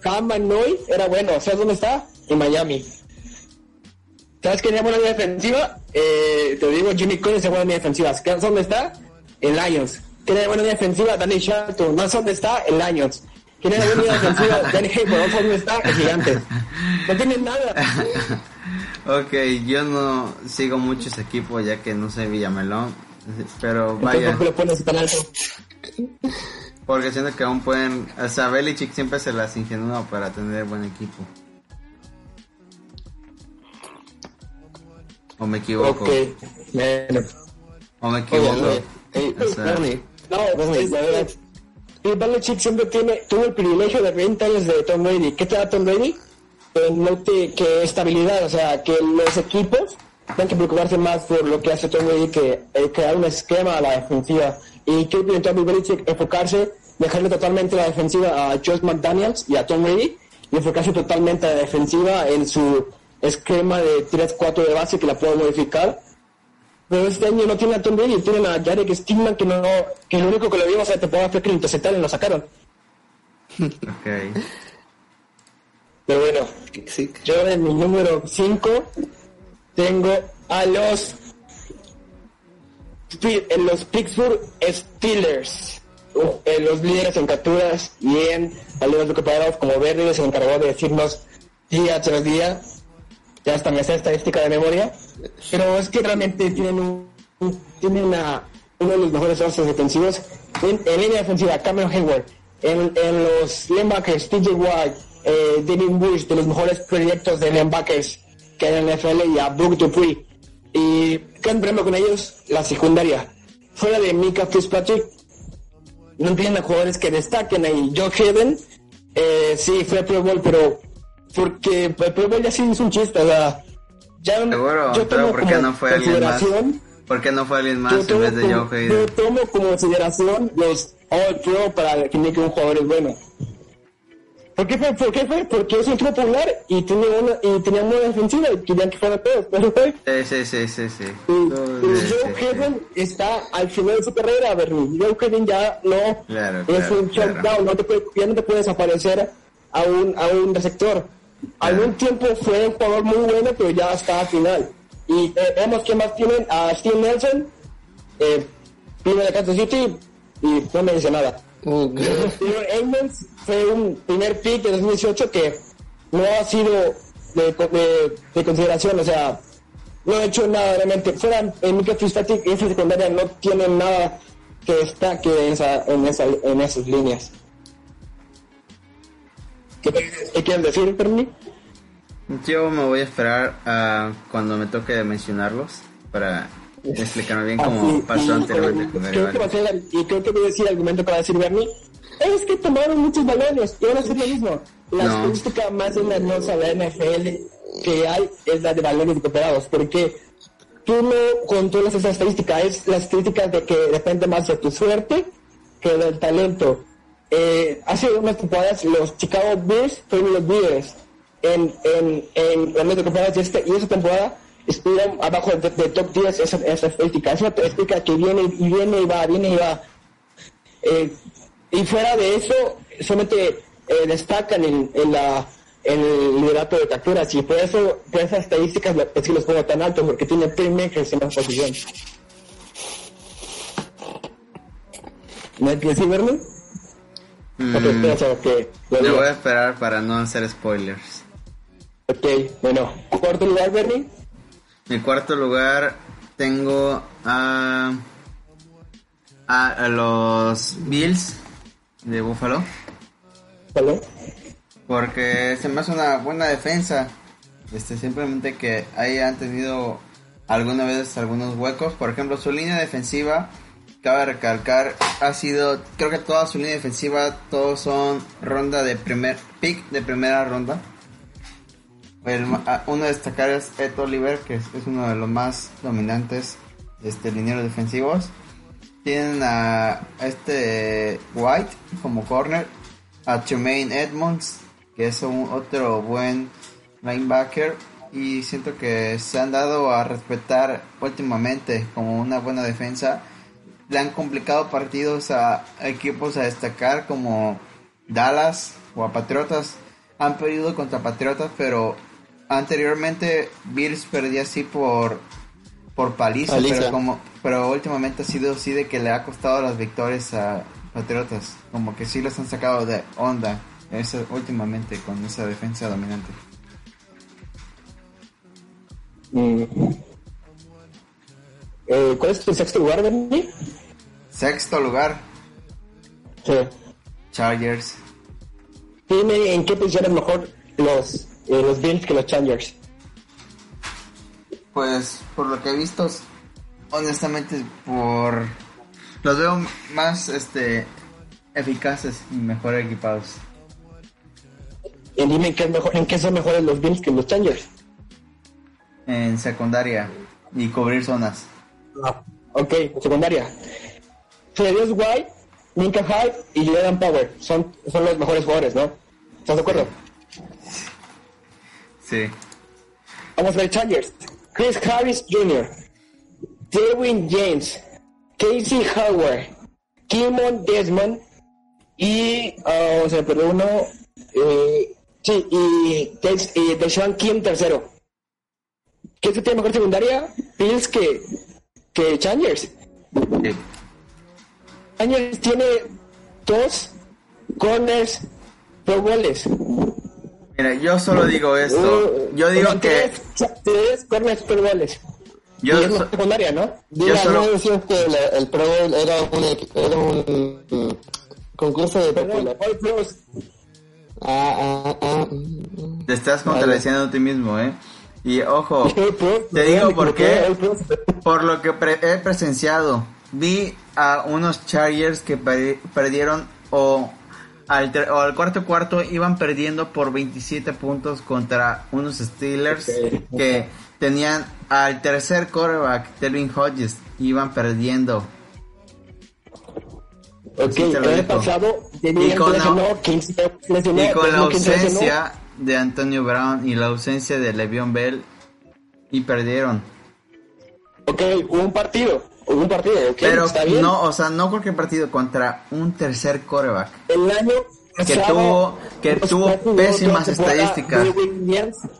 Cam Noy era bueno, ¿sabes dónde está? En Miami. ¿Sabes quién era buena línea defensiva? Eh, te digo, Jimmy Collins es buena línea defensiva. ¿Sabes dónde está? En Lions. Tiene buena defensiva Danny Shelton. ¿Más dónde está? El Lions. Tiene buena defensiva Danny Hayford. ¿Más dónde está? El Gigante. No tienen nada. ok, yo no sigo mucho ese equipo ya que no sé Villamelón. Pero vaya. ¿Por qué lo pones tan alto? Porque siento que aún pueden, o sea, Belichick siempre se las ingenúa para tener buen equipo. ¿O me equivoco? Ok, bueno. ¿O me equivoco? Ey, O sea- No, Bernie, es verdad. Y Belichick siempre tiene, tuvo el privilegio de 20 años de Tom Brady. ¿Qué te da Tom Brady? Que, no te, que estabilidad, o sea, que los equipos tienen que preocuparse más por lo que hace Tom Brady que eh, crear un esquema a la defensiva. ¿Y qué intentó Belichick? Enfocarse, dejarle totalmente la defensiva a Josh McDaniels y a Tom Brady y enfocarse totalmente a la defensiva en su esquema de 3-4 de base que la puedo modificar pero este año no tiene a Tom Brady, tienen a Jarek Stigman que no, que lo único que le vimos a la temporada fue que lo interceptaron y lo sacaron. Ok. Pero bueno, sí. yo en mi número 5 tengo a los en los Pittsburgh Steelers. Uh, eh, los líderes en capturas y en salidas recuperados como Verde se encargó de decirnos día tras día ya hasta me sé estadística de memoria. Pero es que realmente tienen un, tienen a uno de los mejores bases defensivos en, en línea defensiva Cameron Hayward. En, en los linebackers TJ Watt eh, Devin Bush de los mejores proyectos de linebackers que hay en la NFL y a Brook Dupree y gran problema con ellos la secundaria. Fuera de Mika Fitzpatrick no tienen a jugadores que destaquen ahí. Joe Hayden, eh, sí, fue Pro Bowl, pero porque Pro Bowl ya sí es un chiste, o sea, ya Seguro, yo pero tomo ¿por qué como no fue alguien más? consideración- ¿Por qué no fue alguien más yo en tomo vez de como- Joe Hayden? Yo tomo como consideración los All Pro para definir que un jugador es bueno. ¿Por qué fue? ¿Por qué fue? Porque es un equipo popular y tenía una, y tenía una defensiva y querían que fuera todos, pero fue. Sí, sí, sí, sí, sí. Y, Joe. Hayden está al final de su carrera, Bernie. Joe Hayden ya no Claro, es claro, un claro. shutdown, no te puede, ya no te puedes aparecer a un, a un receptor. Algún tiempo fue un jugador muy bueno, pero ya está al final. Y eh, vemos que más tienen a Steve Nelson, eh, de Kansas City y no me dice nada. Edmonds fue un primer pick de 2018 que no ha sido de, de- de consideración, o sea, no ha hecho nada realmente. Fuera en Fitzpatrick y secundaria no tienen nada que destaque en, esa, en, esa, en esas líneas. ¿Qué, qué quieres decir, Perni? Yo me voy a esperar a cuando me toque mencionarlos para explicarme bien cómo Así, pasó y, anteriormente con creo que va a ser, y creo que voy a decir el argumento para decir Bernie es que tomaron muchos balones y van a hacer lo mismo la No. estadística más engañosa de la NFL que hay es la de balones recuperados porque tú no controlas esa estadística es la estadística de que depende más de tu suerte que del talento eh, hace unas temporadas los Chicago Bulls fueron los líderes en, en, en balones recuperados y, este, y esa temporada estuvieron abajo de, de top 10 esa, esa estadística es una estadística que viene y viene y va viene y va eh, y fuera de eso, solamente eh, destacan en, en la en el liderato de capturas y por eso, por esas estadísticas es que los pongo tan alto porque tiene playmakers en la posición. ¿No hay que decir, Vernon? Mm, Ok, espera, chavo, que lo me diga. voy a esperar para no hacer spoilers. Ok, bueno, cuarto lugar, Bernie. En cuarto lugar tengo a, a, a los Bills de Buffalo. ¿Vale? Porque se me hace una buena defensa. Este, simplemente que hayan tenido alguna vez algunos huecos. Por ejemplo, su línea defensiva, cabe recalcar, ha sido, creo que toda su línea defensiva, todos son ronda de primer, pick de primera ronda. Uno a destacar es Ed Oliver, que es, uno de los más dominantes este, linieros defensivos. Tienen a, a este White como corner, a Tremaine Edmonds, que es un otro buen linebacker. Y siento que se han dado a respetar últimamente como una buena defensa. Le han complicado partidos a equipos a destacar como Dallas o a Patriotas. Han perdido contra Patriotas, pero anteriormente Bills perdía así por por paliza, Paliza. pero como pero últimamente ha sido así de que le ha costado las victorias a Patriotas, como que sí los han sacado de onda eso últimamente con esa defensa dominante. Mm. Eh, ¿Cuál es tu sexto lugar, Bernie? Sexto lugar, Sí. Chargers. Dime en qué es mejor los, eh, los Bills que los Chargers. Pues por lo que he visto, honestamente por los veo más este eficaces y mejor equipados. Y dime en qué, es mejor, en qué son mejores los Bills que los Chargers. En secundaria y cubrir zonas. Ok, secundaria. Frederius White, Minka Hyde y Jordan Power son, son los mejores jugadores, ¿no? ¿Estás de acuerdo? Sí. Vamos a ver Chargers. Chris Harris Jr., Derwin James, Casey Howard, Kimon Desmond y, o sea, perdón, uno, eh, sí, y, y Deshaun Kim tercero. ¿Qué es que tiene mejor secundaria? Bills que, que Chargers. Sí. Tiene dos corners pro goles. Mira, yo solo digo esto. Uh, Yo digo que tres, tres corners pro goles. yo y es so- secundaria, ¿no? Diga, solo- no decías que la- el Pro Bowl era un, equi- era un mm, concurso de Pros. Ah, ah, ah. te estás contradiciendo a ti mismo, ¿eh? Y ojo, te digo por qué. Por lo que pre- he presenciado, vi a unos Chargers que per- perdieron o al, ter- o al cuarto cuarto iban perdiendo por 27 puntos contra unos Steelers que tenían al tercer quarterback, Telvin Hodges, iban perdiendo. Ok, Sí, el pasado, Y tenían con la- lesionó, Y con la lesionó. ausencia de Antonio Brown y la ausencia de Le'Veon Bell y perdieron. Ok, un partido, un partido, ok, Pero está bien. no, o sea, no cualquier partido contra un tercer quarterback. El año Que pasado, tuvo- que tuvo pésimas la estadísticas.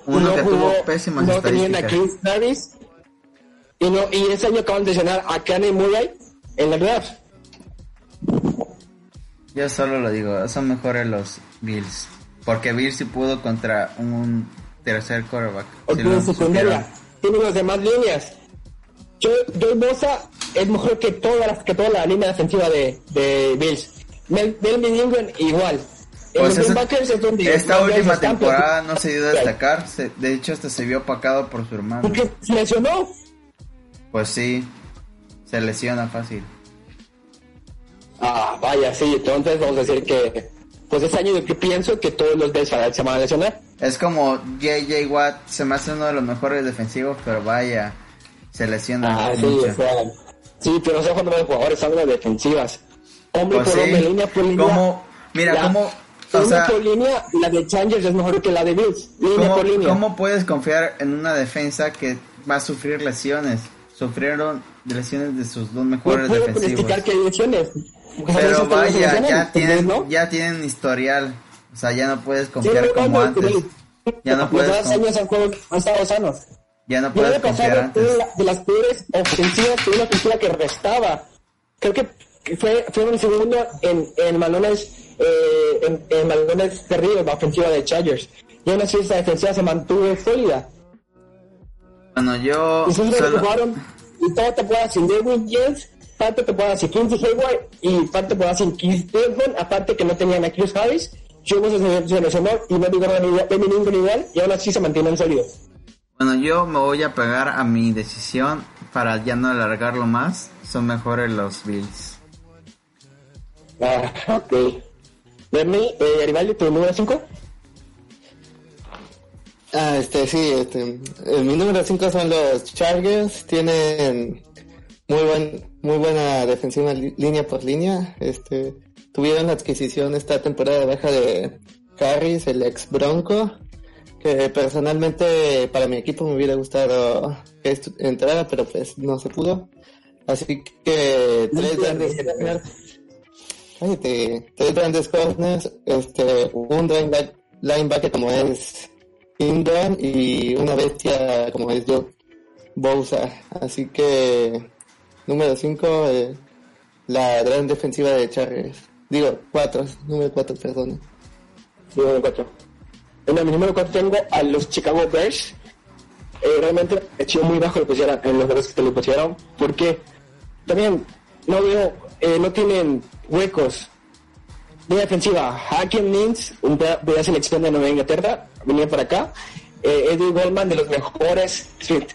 Uno no que tuvo pésimas no tenían a estadísticas. Chris Harris y, no, y ese año acaban de lesionar a Kenny Murray en el draft. Yo solo lo digo, son mejores los Bills. Porque Bills sí pudo contra un tercer quarterback. O tiene lo secundaria, tiene las demás líneas. Joe, Joey Bosa es mejor que todas las, que toda la línea defensiva de, de Bills. Mel, Melvin Ingram igual. Pues los esa- es donde esta última temporada no se dio a destacar. se- de hecho, hasta se vio opacado por su hermano. Porque se lesionó. Pues sí, se lesiona fácil. Ah, vaya, sí, entonces vamos a decir que, pues ese año yo que pienso que todos los Bills se van a lesionar. Es como JJ Watt, se me hace uno de los mejores defensivos, pero vaya, se lesiona Ah, sí, mucho. o sea, sí, pero no sé cuando los jugadores son de defensivas. Hombre Pues por sí, hombre, línea por línea. ¿Cómo? Mira, la- ¿cómo? O línea sea, por línea, la de Changers es mejor que la de Bills. Línea ¿cómo, por línea. cómo puedes confiar en una defensa que va a sufrir lesiones? Sufrieron lesiones de sus dos No mejores puedo defensivos. que hay lesiones. Pero vaya, ya entonces, tienen, ¿no? ya tienen historial. O sea, ya no puedes confiar no, como no, antes. Ya no puedes con- años han, jugado- han estado sanos. Ya no puedes confiar pasado antes. fue la- de las peores ofensivas que una ofensiva que restaba. Creo que fue, fue el segundo en, en balones, eh, en, en balones perdidos, la ofensiva de Chargers. Y aún así esa defensiva se mantuvo sólida. Bueno, yo Y siempre solo- jugaron, y toda temporada sin Derwin James, parte temporada sin Quincy Hayward, y parte temporada sin Keith Desmond, aparte que no tenían a Chris Harris. Bosa se se lesionó y no digo Benny Ingram igual, y aún así se mantienen sólidos. Bueno, yo me voy a pegar a mi decisión para ya no alargarlo más. Son mejores los Bills. Ah, ok. Bernie, eh, Garibaldi, tu número 5. Ah, este, sí, este, eh, mi número 5 son los Chargers, tienen muy buen, muy buena defensiva línea por línea, este, tuvieron la adquisición esta temporada baja de Harris, el ex Bronco, que personalmente para mi equipo me hubiera gustado que entrara, pero pues no se pudo, así que tres grandes corners, cállate, tres grandes corners, este, un lineback- linebacker como es Ingram y una bestia como es yo, Bousa. Así que, número 5, la gran defensiva de Chargers. Digo, 4, número 4, perdón. Número 4. En mi número 4 tengo a los Chicago Bears. Eh, realmente hecho muy bajo lo pusieron, en los números que le pusieron, porque también no veo, eh, no tienen huecos de defensiva, Hakim Nins, un la selección de Nueva Inglaterra, venía para acá. Eh, Eddie Goldman, de los mejores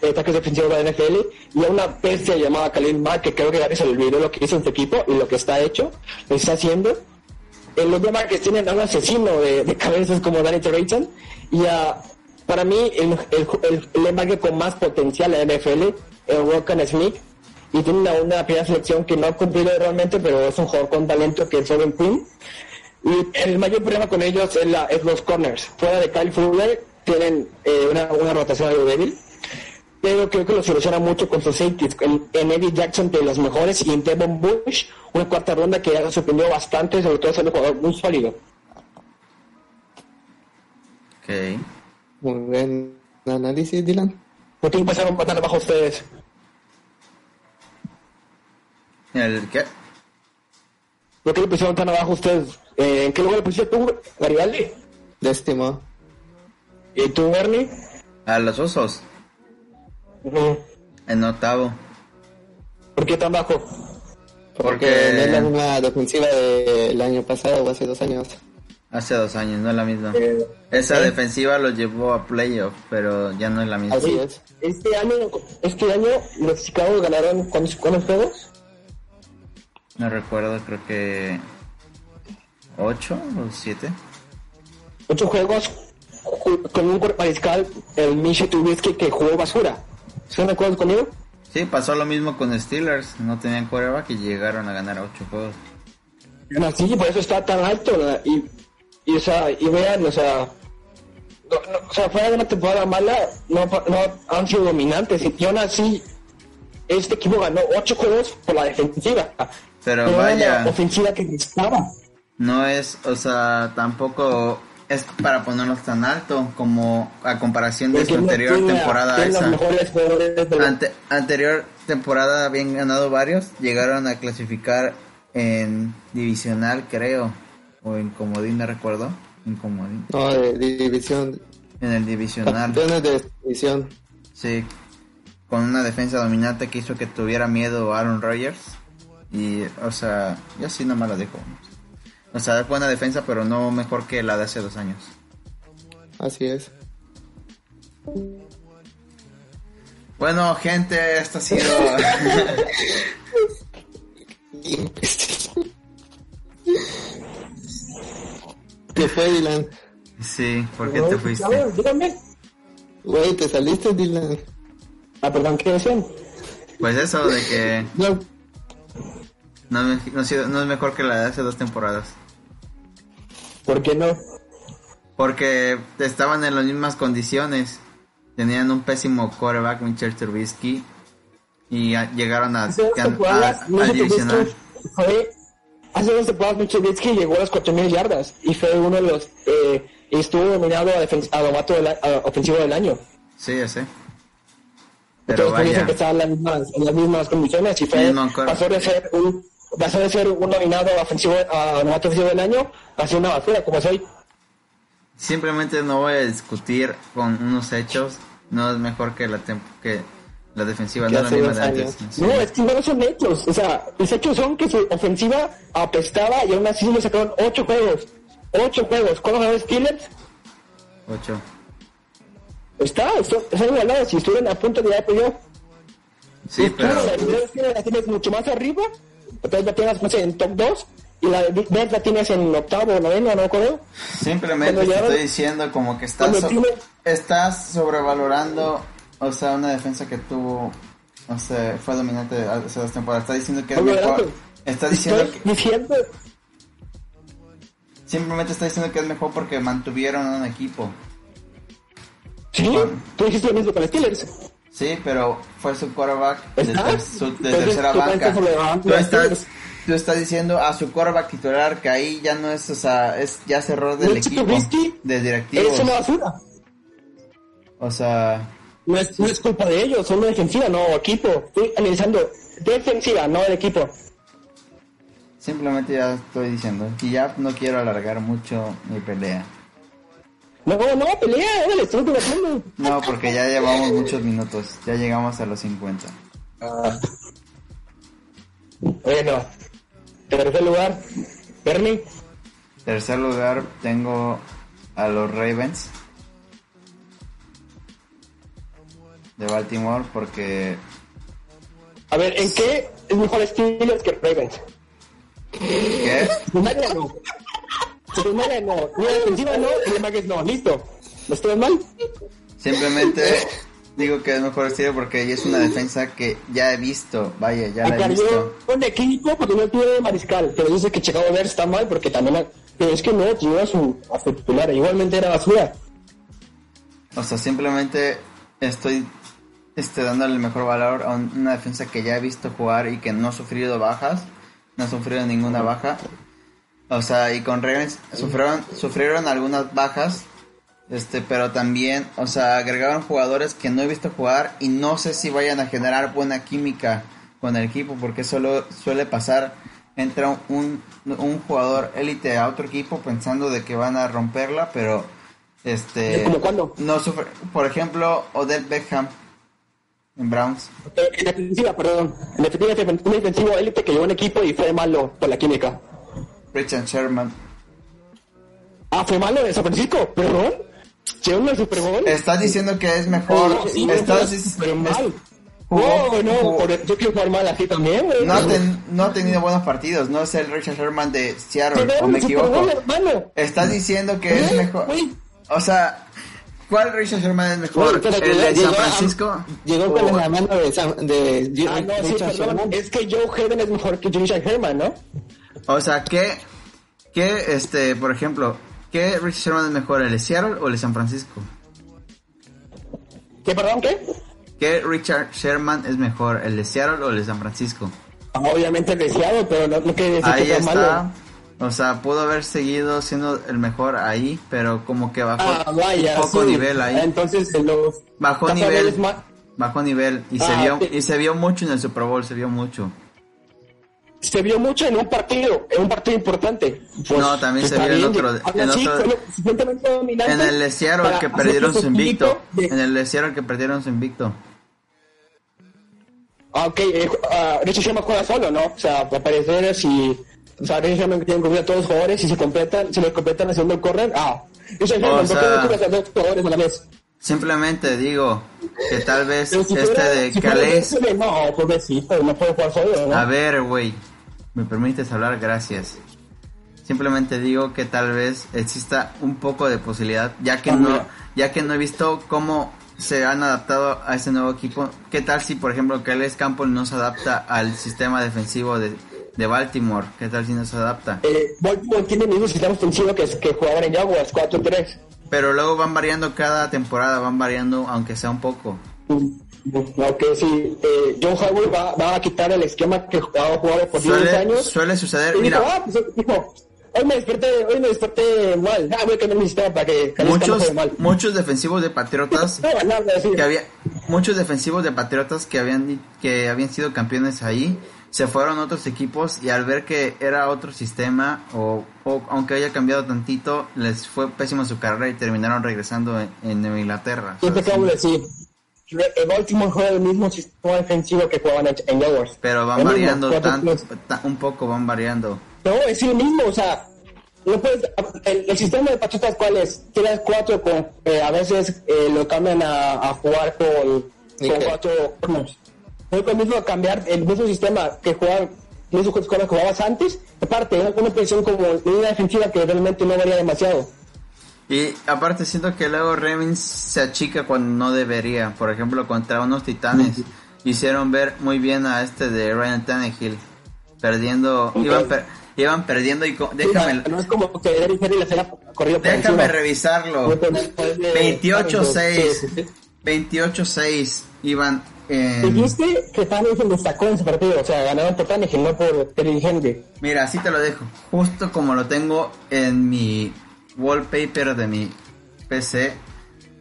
ataques defensivos de la NFL, y a una bestia llamada Khalil Mack, que creo que ya se olvidó lo que hizo en su equipo y lo que está hecho, lo está haciendo. Eh, los que tienen a un asesino de, cabezas como Danny Trevathan, y a, para mí el, el, el, con más potencial de la NFL, el Rokan Smith, y tiene una, una primera selección que no ha cumplido realmente, pero es un jugador con talento que es Robin Quinn. Y el mayor problema con ellos es, la, es los corners. Fuera de Kyle Fuller, tienen eh, una, una rotación algo débil. Pero creo que lo soluciona mucho con sus safeties. En, en Eddie Jackson, de los mejores, y en Devon Bush, una cuarta ronda que ya sorprendió bastante, sobre todo siendo un jugador muy sólido. Ok. Muy buen análisis, Dylan. ¿Por qué empezaron tan abajo ustedes? ¿El qué? ¿Por qué le pusieron tan abajo ustedes? Eh, ¿En qué lugar le pusiste tú, Garibaldi? Décimo. ¿Y tú, Bernie? A los osos. En octavo. ¿Por qué tan bajo? Porque no es la misma defensiva del año pasado o hace dos años. Hace dos años, no es la misma. Eh, Esa eh, defensiva los llevó a playoff, pero ya no es la misma. Así es. Este año, este año los Chicago ganaron ¿cuántos, cuántos juegos? No recuerdo, creo que... ¿Ocho o siete? Ocho juegos ju- con un cuerpo mariscal, el Michi Trubisky, que jugó basura. ¿Están de acuerdo conmigo? Sí, pasó lo mismo con Steelers. No tenían quarterback y llegaron a ganar ocho juegos. No, sí, por eso está tan alto. ¿verdad? Y, y, o sea, y vean, o sea, no, no, o sea, fuera de una temporada mala, no, no han sido dominantes. Y aún así, este equipo ganó ocho juegos por la defensiva. Pero vaya. la ofensiva que necesitaba. No es, o sea, tampoco es para ponerlos tan alto como a comparación de su anterior tiene temporada los esa. Ante- anterior temporada habían ganado varios, llegaron a clasificar en divisional, creo, o en comodín, no recuerdo, en comodín, No, de división. en el divisional, de división. sí, con una defensa dominante que hizo que tuviera miedo Aaron Rodgers y, o sea, yo sí no me lo dejo. O sea, es buena defensa, pero no mejor que la de hace dos años. Así es. Bueno, gente, esto ha sido... ¿Qué fue, Dylan? sí, ¿por qué te fuiste? A ver, díganme. Güey, ¿te saliste, Dylan? Ah, perdón, ¿qué decían? Pues eso de que No, no es mejor que la de hace dos temporadas. ¿Por qué no? Porque estaban en las mismas condiciones. Tenían un pésimo quarterback, Mitchell Trubisky. Y a- llegaron a, Hace dos a, divisional. Fue, hace dos temporadas Mitchell Trubisky llegó a las 4.000 yardas y fue uno de los, eh, y estuvo nominado a, novato del ofensivo del año. Sí, ya sé. Pero Entonces, por eso vaya, que estaba en las mismas, en las mismas condiciones y fue, pasó de ser un, pasó de ser un nominado a ofensivo, a novato ofensivo del año a ser una basura como soy. simplemente no voy a discutir con unos hechos. No es mejor que la que la defensiva, no la misma de antes. Sí. No, es que no son hechos. O sea, los hechos son que su ofensiva apestaba y aún así le sacaron ocho juegos. Ocho juegos. ¿Cuántos ganó Steelers? Ocho. Está, está- están igualados. Si estuvieran a punto de llegar a yo. Sí, pero... La de Steelers la tienes mucho más arriba. Entonces la tienes no sé, en top 2. Y la de Big la tienes en octavo o noveno, no creo. Simplemente te estoy diciendo como que estás, so- estás sobrevalorando, o sea, una defensa que tuvo, o sea, fue dominante hace dos temporadas. Está diciendo que es mejor. Está diciendo Estoy que, diciendo. simplemente está diciendo que es mejor porque mantuvieron un equipo. Sí, tú dijiste lo mismo con Steelers. Sí, pero fue su quarterback de, su- de tercera banca. Tú estás, Steelers. tú estás diciendo a su quarterback titular que ahí ya no es, o sea, es ya es error del equipo, de directivos. Es una basura. O sea, No es, no es culpa de ellos, son una defensiva, no equipo. Estoy analizando defensiva, no el equipo. Simplemente ya estoy diciendo. Y ya no quiero alargar mucho mi pelea. No, no, pelea, órale, estoy debatiendo. No, porque ya llevamos muchos minutos. Ya llegamos a los 50. Ah. Bueno, tercer lugar, Bernie. Tercer lugar tengo a los Ravens de Baltimore porque A ver, ¿en qué es mejor Steelers que Ravens? ¿qué? Primaria no. No. Línea defensiva no y demás no. Listo. ¿No estoy mal? Simplemente digo que es mejor estilo porque es una defensa que ya he visto, vaya, ya la he visto. Un equipo porque no tiene mariscal. Pero dice que Chicago Bears está mal porque también... Pero es que no, a su, a su titular. Igualmente era basura. O sea, simplemente estoy este, dándole el mejor valor a un- una defensa que ya he visto jugar y que no ha sufrido bajas, no ha sufrido ninguna baja. O sea, y con Ravens sufrieron, sufrieron algunas bajas, este, pero también, o sea, agregaron jugadores que no he visto jugar y no sé si vayan a generar buena química con el equipo, porque solo suele pasar, entra un, un jugador élite a otro equipo pensando de que van a romperla, pero este ¿Cómo cuándo? no sufre, por ejemplo, Odell Beckham en Browns. En defensiva, perdón. En defensiva, un defensivo élite que llevó un equipo y fue malo por la química. Richard Sherman. Ah, fue malo en San Francisco, perdón. Llegó al Super Bowl. Estás diciendo que es mejor. Oh, sí, estás pero mal. jugó- No, no, jugó- por- yo quiero jugar mal así también, güey. no, ha ten- no ha tenido buenos partidos. No es el Richard Sherman de Seattle, o me equivoco. Bowl, hermano. Estás diciendo que es mejor. güey. O sea, ¿cuál Richard Sherman es mejor? Pero ¿El de San Francisco? Llegó con la mano de, Sam- de Ah, no, sí, Richard. Sherman. Es que Joe Hayden es mejor que Richard Herman, ¿no? O sea, ¿qué, qué, este, por ejemplo, qué Richard Sherman es mejor, el de Seattle o el de San Francisco? ¿Qué, perdón, qué? ¿Qué Richard Sherman es mejor, el de Seattle o el de San Francisco? Obviamente deseado, pero no, no quiere decir Ahí que está. malo. O sea, pudo haber seguido siendo el mejor ahí, pero como que bajó Ah, vaya, un poco sí. nivel ahí. Entonces, los... Bajó nivel. Bajó nivel y se Ah, vio sí. y se vio mucho en el Super Bowl, se vio mucho. Se vio mucho en un partido, en un partido importante. Pues, No, también se vio en otro- en así, otro- En el Seattle que perdieron su invicto, de- en el Seattle que perdieron su invicto. Ah, ok, eh, Richard Sherman juega solo, ¿no? O sea, para parecer si... O sea, Richard Sherman tiene que cubrir a todos los jugadores y si completan, si los completan haciendo el correr, ah. Richard Sherman, ¿por qué no cubres a dos jugadores a la vez? Simplemente digo que tal vez si este fuera- de si fuera Calais... ese de- No, pobrecito, no puede jugar solo, ¿no? A ver, güey, me permites hablar, gracias. Simplemente digo que tal vez exista un poco de posibilidad, ya que Ah, no, ya que no he visto cómo se han adaptado a este nuevo equipo. ¿Qué tal si, por ejemplo, Calais Campbell no se adapta al sistema defensivo de, de Baltimore? ¿Qué tal si no se adapta? Eh, Baltimore tiene el mismo sistema ofensivo que, que jugaban en Jaguars, 4-3. Pero luego van variando cada temporada, van variando aunque sea un poco. Ok, sí. Eh, John Howard va, va a quitar el esquema que jugaba jugaba por 10 Suele, años. suele suceder, y dijo, mira, ah, pues dijo, hoy me desperté, hoy me desperté mal. Ah, voy a cambiar mi sistema para que muchos, mal. muchos defensivos de Patriotas No, que había muchos defensivos de Patriotas que habían que habían sido campeones ahí se fueron otros equipos y al ver que era otro sistema o, o aunque haya cambiado tantito les fue pésimo su carrera y terminaron regresando en, en Inglaterra Yo te acabo de decir. El Baltimore juega el mismo sistema defensivo que jugaban en, Jaguars. pero van El mismo, variando cuatro tan- plus. ta- un poco van variando No, es el mismo, o sea, no puedes, el, el sistema de Patriotas, ¿cuál es? Tienes cuatro con, eh, a veces eh, lo cambian a, a jugar con, cuatro corners. No es lo mismo cambiar el mismo sistema que jugar, mismo que jugabas antes, aparte, una, una posición como línea defensiva que realmente no varía demasiado. y aparte siento que luego Ravens se achica cuando no debería por ejemplo contra unos titanes hicieron ver muy bien a este de Ryan Tannehill perdiendo iban, per- iban perdiendo y déjame no es como que Derrick Henry les haya corrido Déjame revisarlo. Fue de- 28-6. Sí, sí, sí. 28-6 iban en... Dijiste que destacó en partido, o sea, ganaron por Tannehill, no por. Mira, así te lo dejo. Justo como lo tengo en mi wallpaper de mi PC.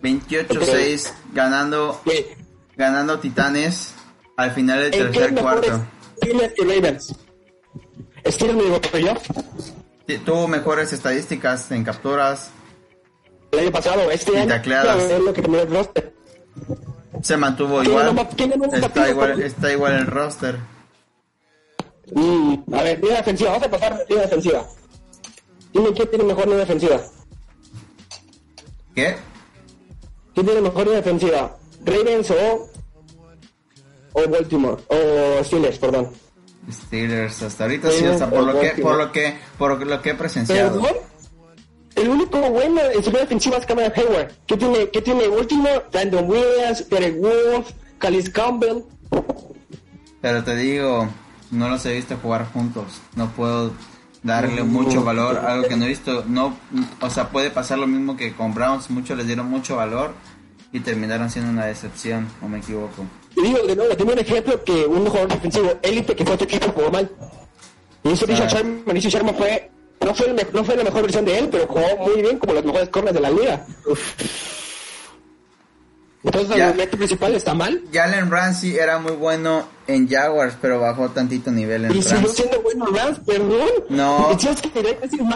28-6 ganando ¿Qué? ganando Titanes al final del ¿En qué tercer cuarto. Steelers y Ravens? Steelers me yo Tuvo mejores estadísticas en capturas. el año pasado, este año. tacleadas. Es lo que terminó el roster. Se mantuvo ¿Quién igual. Está igual, está igual el roster. Mm, a ver, línea defensiva, vamos a pasar línea defensiva. Dime quién tiene mejor línea defensiva. ¿Qué? ¿Quién tiene mejor línea defensiva? ¿Ravens o, o Baltimore? O Steelers, perdón. Steelers, hasta ahorita sí, hasta por lo que, por lo que, por lo que he presenciado. ¿Perdón? El único bueno en su defensiva es Cameron Hayward. ¿Qué tiene, qué tiene Baltimore? Brandon Williams, Derek Wolf, Callis Campbell. Pero te digo, no los he visto jugar juntos. No puedo darle mucho valor, algo que no he visto. No, o sea, puede pasar lo mismo que con Browns. Muchos les dieron mucho valor y terminaron siendo una decepción, o me equivoco. Y digo, de nuevo, tengo un ejemplo que un jugador defensivo élite que fue otro equipo jugó mal. Y eso Ah. Sherman, Sherman fue, no fue, el no fue la mejor versión de él, pero jugó muy bien como los mejores corners de la liga. Entonces el argumento principal está mal. Jalen Ramsey era muy bueno en Jaguars, pero bajó tantito nivel en Y siguió siendo bueno Rams, perdón. No.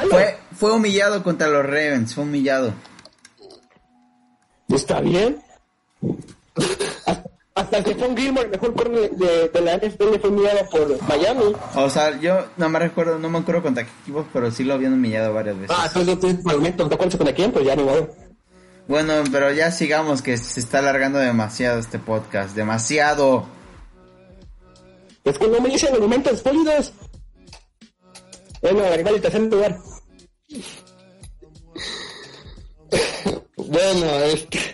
Fue, fue humillado contra los Ravens, fue humillado. Está bien. Hasta- que fue Gilmore, el mejor corner de, de la NFL, fue mirado por Miami. O sea, yo no me recuerdo, no me acuerdo contra qué equipos, pero sí lo habían humillado varias veces. Ah, entonces no tienes argumento, no acuerdas con quién, pues ya ni modo. Bueno, pero ya sigamos que se está alargando demasiado este podcast, demasiado. Es que no me dicen argumentos sólidos. Bueno, arriba el tercer lugar. Bueno, este.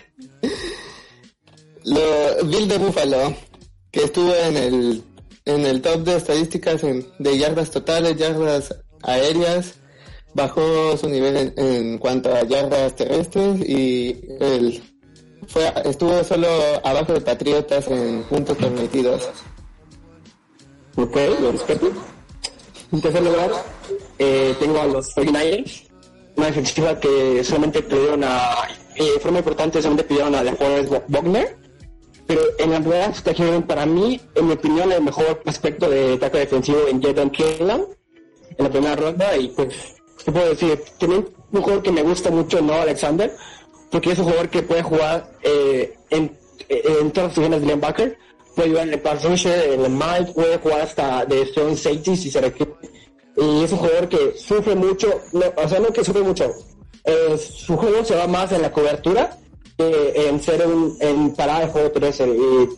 Lo, Bill de Buffalo, que estuvo en el, en el top de estadísticas en- de yardas totales, yardas aéreas, bajó su nivel en, en cuanto a yardas terrestres y el, fue, estuvo solo abajo de Patriotas en puntos permitidos. Ok, lo respeto. En tercer lugar, eh, tengo a los 49ers. Una defensiva que solamente pidieron a... Eh, forma importante, solamente pidieron a DeForest Wagner. Pero en la verdad, trajeron para mí, en mi opinión, el mejor aspecto de ataque defensivo en Jadon Killam en la primera ronda. Y pues, ¿qué puedo decir? También un jugador que me gusta mucho, ¿no? Alexander. Porque es un jugador que puede jugar eh, en, en todas las posiciones de linebacker. Puede jugar en el pass rusher, en el mic, puede jugar hasta de strong safety si se requiere. Y es un jugador que sufre mucho, no, o sea, no que sufre mucho. eh, su juego se va más en la cobertura en ser un en terrestre. Y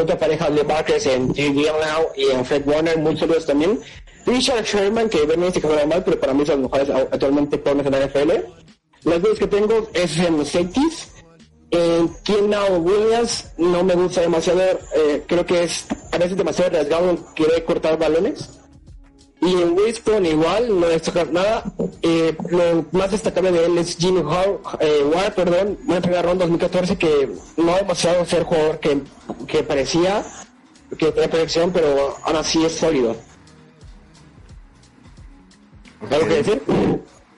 otra pareja de backers en J.D. Now y en Fred Warner, muy sólidos también. Richard Sherman, que ven se quedó mal, pero para mí son los mejores actualmente corners en la NFL. Las dudas que tengo es en safeties. En Keenan Williams no me gusta demasiado, eh, creo que es a veces demasiado arriesgado, quiere cortar balones. Y en Winston igual, no destacar nada. Eh, lo más destacable de él es Jimmy Hall, eh, Ward, perdón, una primera ronda 2014 que no ha demostrado ser jugador que, que parecía que tenía proyección, pero ahora sí es sólido. ¿Algo que decir?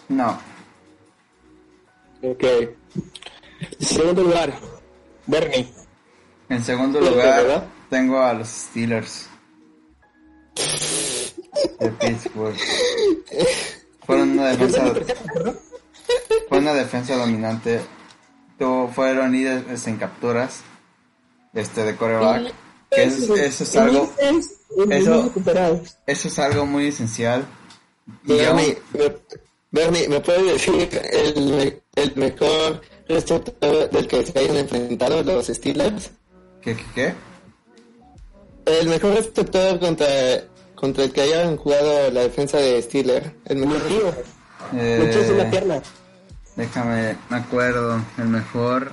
No. Ok. Segundo lugar, Bernie. En segundo lugar, tengo a los Steelers de Pittsburgh. Fueron una defensa, fue una defensa dominante. Tuvo, fueron líderes en capturas este de coreback. Que es- eso es algo, eso- eso es algo muy esencial. Y Bernie, aún- me, Bernie, ¿me puedes decir el, me- el mejor receptor del que se hayan enfrentado los Steelers? ¿qué, qué, qué? El mejor receptor contra, contra el que hayan jugado la defensa de Steelers. El mejor Tío, Eh, echas una pierna. déjame, me acuerdo. El mejor,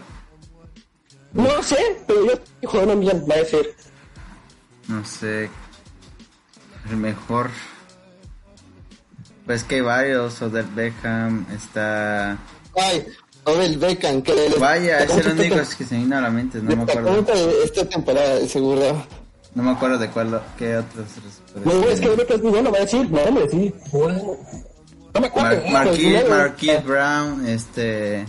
No sé, pero yo no bien, va a decir. no sé. El mejor. Pues que hay varios. Odell Beckham está. Ay, Odell Beckham, que le- Vaya, es el único que se me vino a la mente. No me acuerdo. Esta temporada, seguro. No me acuerdo de cuál, qué otros. No, es que Beca es muy bueno, va a decir. No, hombre, sí. Bueno. No me acuerdo. Mar- Marquise, Marquis, Marquise Brown, este.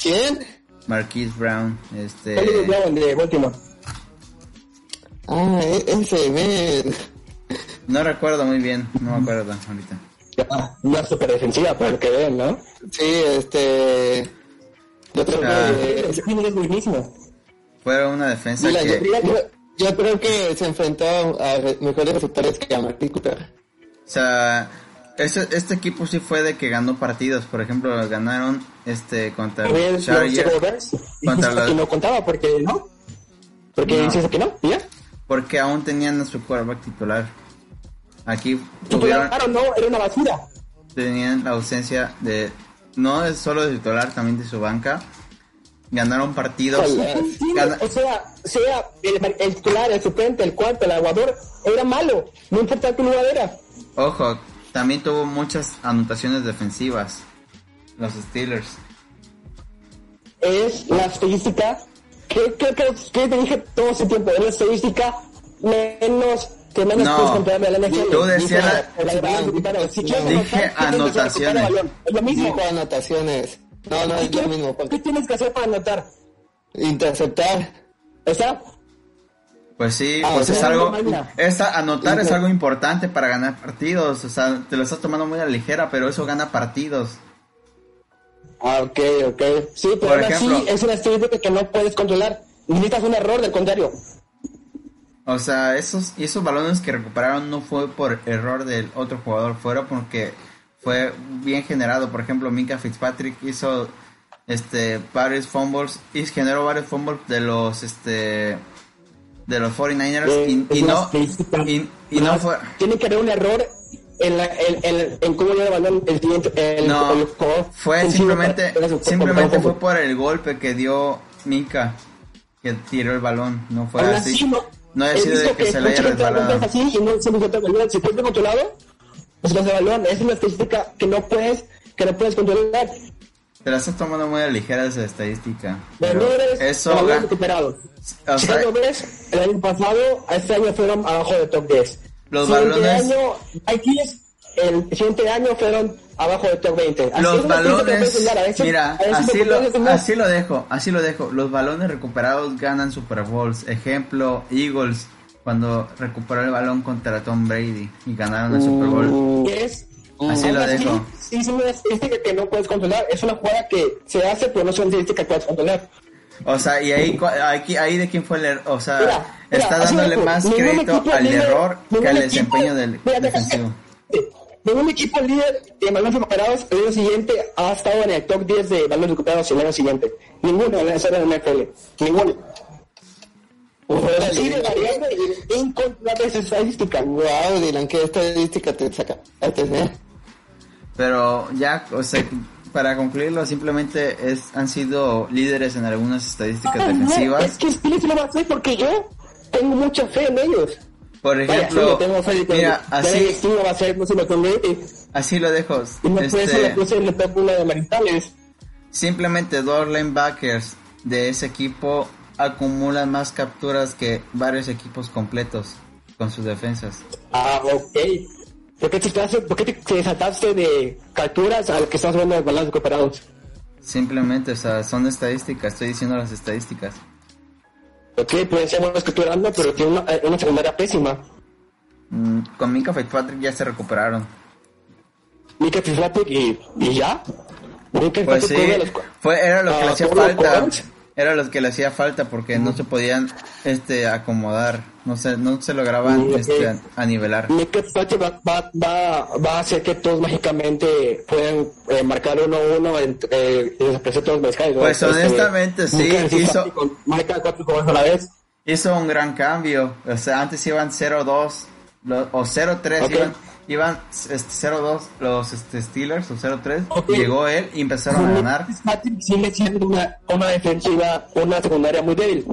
¿Quién? Marquise Brown, este. Hollywood Brown de Baltimore. Ah, e- ese, men. No recuerdo muy bien, no me acuerdo ahorita. Ya, Una super defensiva, lo que vean, ¿no? Sí, este... Yo creo Ah. que... Ese es buenísimo. Fue una defensa yo, que. yo- yo creo que se enfrentó a re- mejores receptores que a Marty Cooper. O sea, este, este equipo sí fue de que ganó partidos. Por ejemplo, ganaron este contra los Chargers. Y Contra los- que no contaba porque no. Porque No. dices que no, ¿y ¿ya? Porque aún tenían a su quarterback titular. Aquí tuvieron, claro, no, era una basura. tenían la ausencia de... No es solo de titular, también de su banca. Ganaron partidos. Gana- O sea, sea el, el titular, el suplente, el cuarto, el aguador, era malo. No importa qué lugar era. Ojo, también tuvo muchas anotaciones defensivas. Los Steelers. Es la estadística que, que, que, que te dije todo ese tiempo. Es la estadística menos que menos No, la NFL. tú decías Dije anotaciones. lo mismo. Anotaciones. No, no es lo mismo. ¿Qué Porque tienes que hacer para anotar? interceptar. ¿Está? Pues sí, Ah, pues o es algo... Esta, anotar es algo importante para ganar partidos. O sea, te lo estás tomando muy a la ligera, pero eso gana partidos. Ah, ok, ok. Sí, pero Por ejemplo- es una estadística que no puedes controlar. Necesitas un error del contrario. O sea, esos, y esos balones que recuperaron no fue por error del otro jugador, fueron porque fue bien generado. Por ejemplo, Minka Fitzpatrick hizo este varios fumbles y generó varios fumbles de los este de los 49ers Eh, y, no y, y no fue Tiene que haber un error en, la, en, en, en cómo el balón el siguiente. El, no el fue simplemente simplemente fue por el golpe que dio Minka que tiró el balón, no fue así. así, no. No ha sido de que se le haya resbalado. es así y no se le el balón. Si puedes controlado, pues vas a balón. Es una estadística que no puedes, que no puedes controlar. Te la estás tomando muy ligera esa estadística. No eres eso ga- recuperado. o si sea, lo ves, el año pasado, este año fueron abajo de top 10. Los siguiente balones- año, el siguiente año fueron abajo de top 20. Así los balones, veces- mira, así lo lo, así lo dejo, así lo dejo. Los balones recuperados ganan Super Bowls. Ejemplo, Eagles, cuando recuperó el balón contra Tom Brady y ganaron el Super Bowl. que es Así lo dejo. Sí, es una estadística que no puedes controlar. Es una jugada que se hace, pero no es una estadística que puedes controlar. O sea, y ahí, cu- aquí, ahí de quién fue el error. O sea, Mira, mira, está dándole más Ningún crédito equipo al líder- error que al equipo- desempeño del Mira, defensivo. Ningún equipo líder de balones recuperados el año siguiente ha estado en el top 10 de balones recuperados el año siguiente. Ninguno en la NFL. Ninguno. De incontrolable esa estadística. Wow, Dylan, ¿qué estadística te saca? Pero ya, o sea, para concluirlo, simplemente es, han sido líderes en algunas estadísticas Ah, defensivas. es que Steelers lo va a hacer porque yo tengo mucha fe en ellos. Por Vaya, ejemplo, yo tengo fe mira, así, lo va a hacer, no se lo. Y, así lo dejo. y no puede ser Este, la puse en el top 1 de maritales. simplemente dos linebackers de ese equipo acumulan más capturas que varios equipos completos con sus defensas. Ah, ok. ¿Por qué te, por qué te, te saltaste de capturas al que estás hablando de balones recuperados? Simplemente, o sea, son estadísticas, estoy diciendo las estadísticas. Ok, pueden ser buenos capturando, pero tiene una, eh, una secundaria pésima. Mm, con Mika Fitzpatrick ya se recuperaron. Mika Fitzpatrick y, y ya. Mika Pues sí, fue, era lo que le Ah, hacía ¿cubre los falta. Era lo que le hacía falta porque no se podían este acomodar, no se, no se lograban ok. este, a, a nivelar. Va, va, va, va a hacer que todos mágicamente puedan eh, marcar uno a uno en, eh, y desaparecer todos los mariscales, ¿no? Pues, honestamente, sí, hizo- con- Marca cuatro jugadores a la vez. Hizo un gran cambio, o sea, antes iban 0-2 lo- o 0-3, Ok. iban, iban este, 0-2 los este, Steelers o 0-3, Ok. llegó él y empezaron a ganar. Fitzpatrick sigue siendo una, una defensiva, una secundaria muy débil.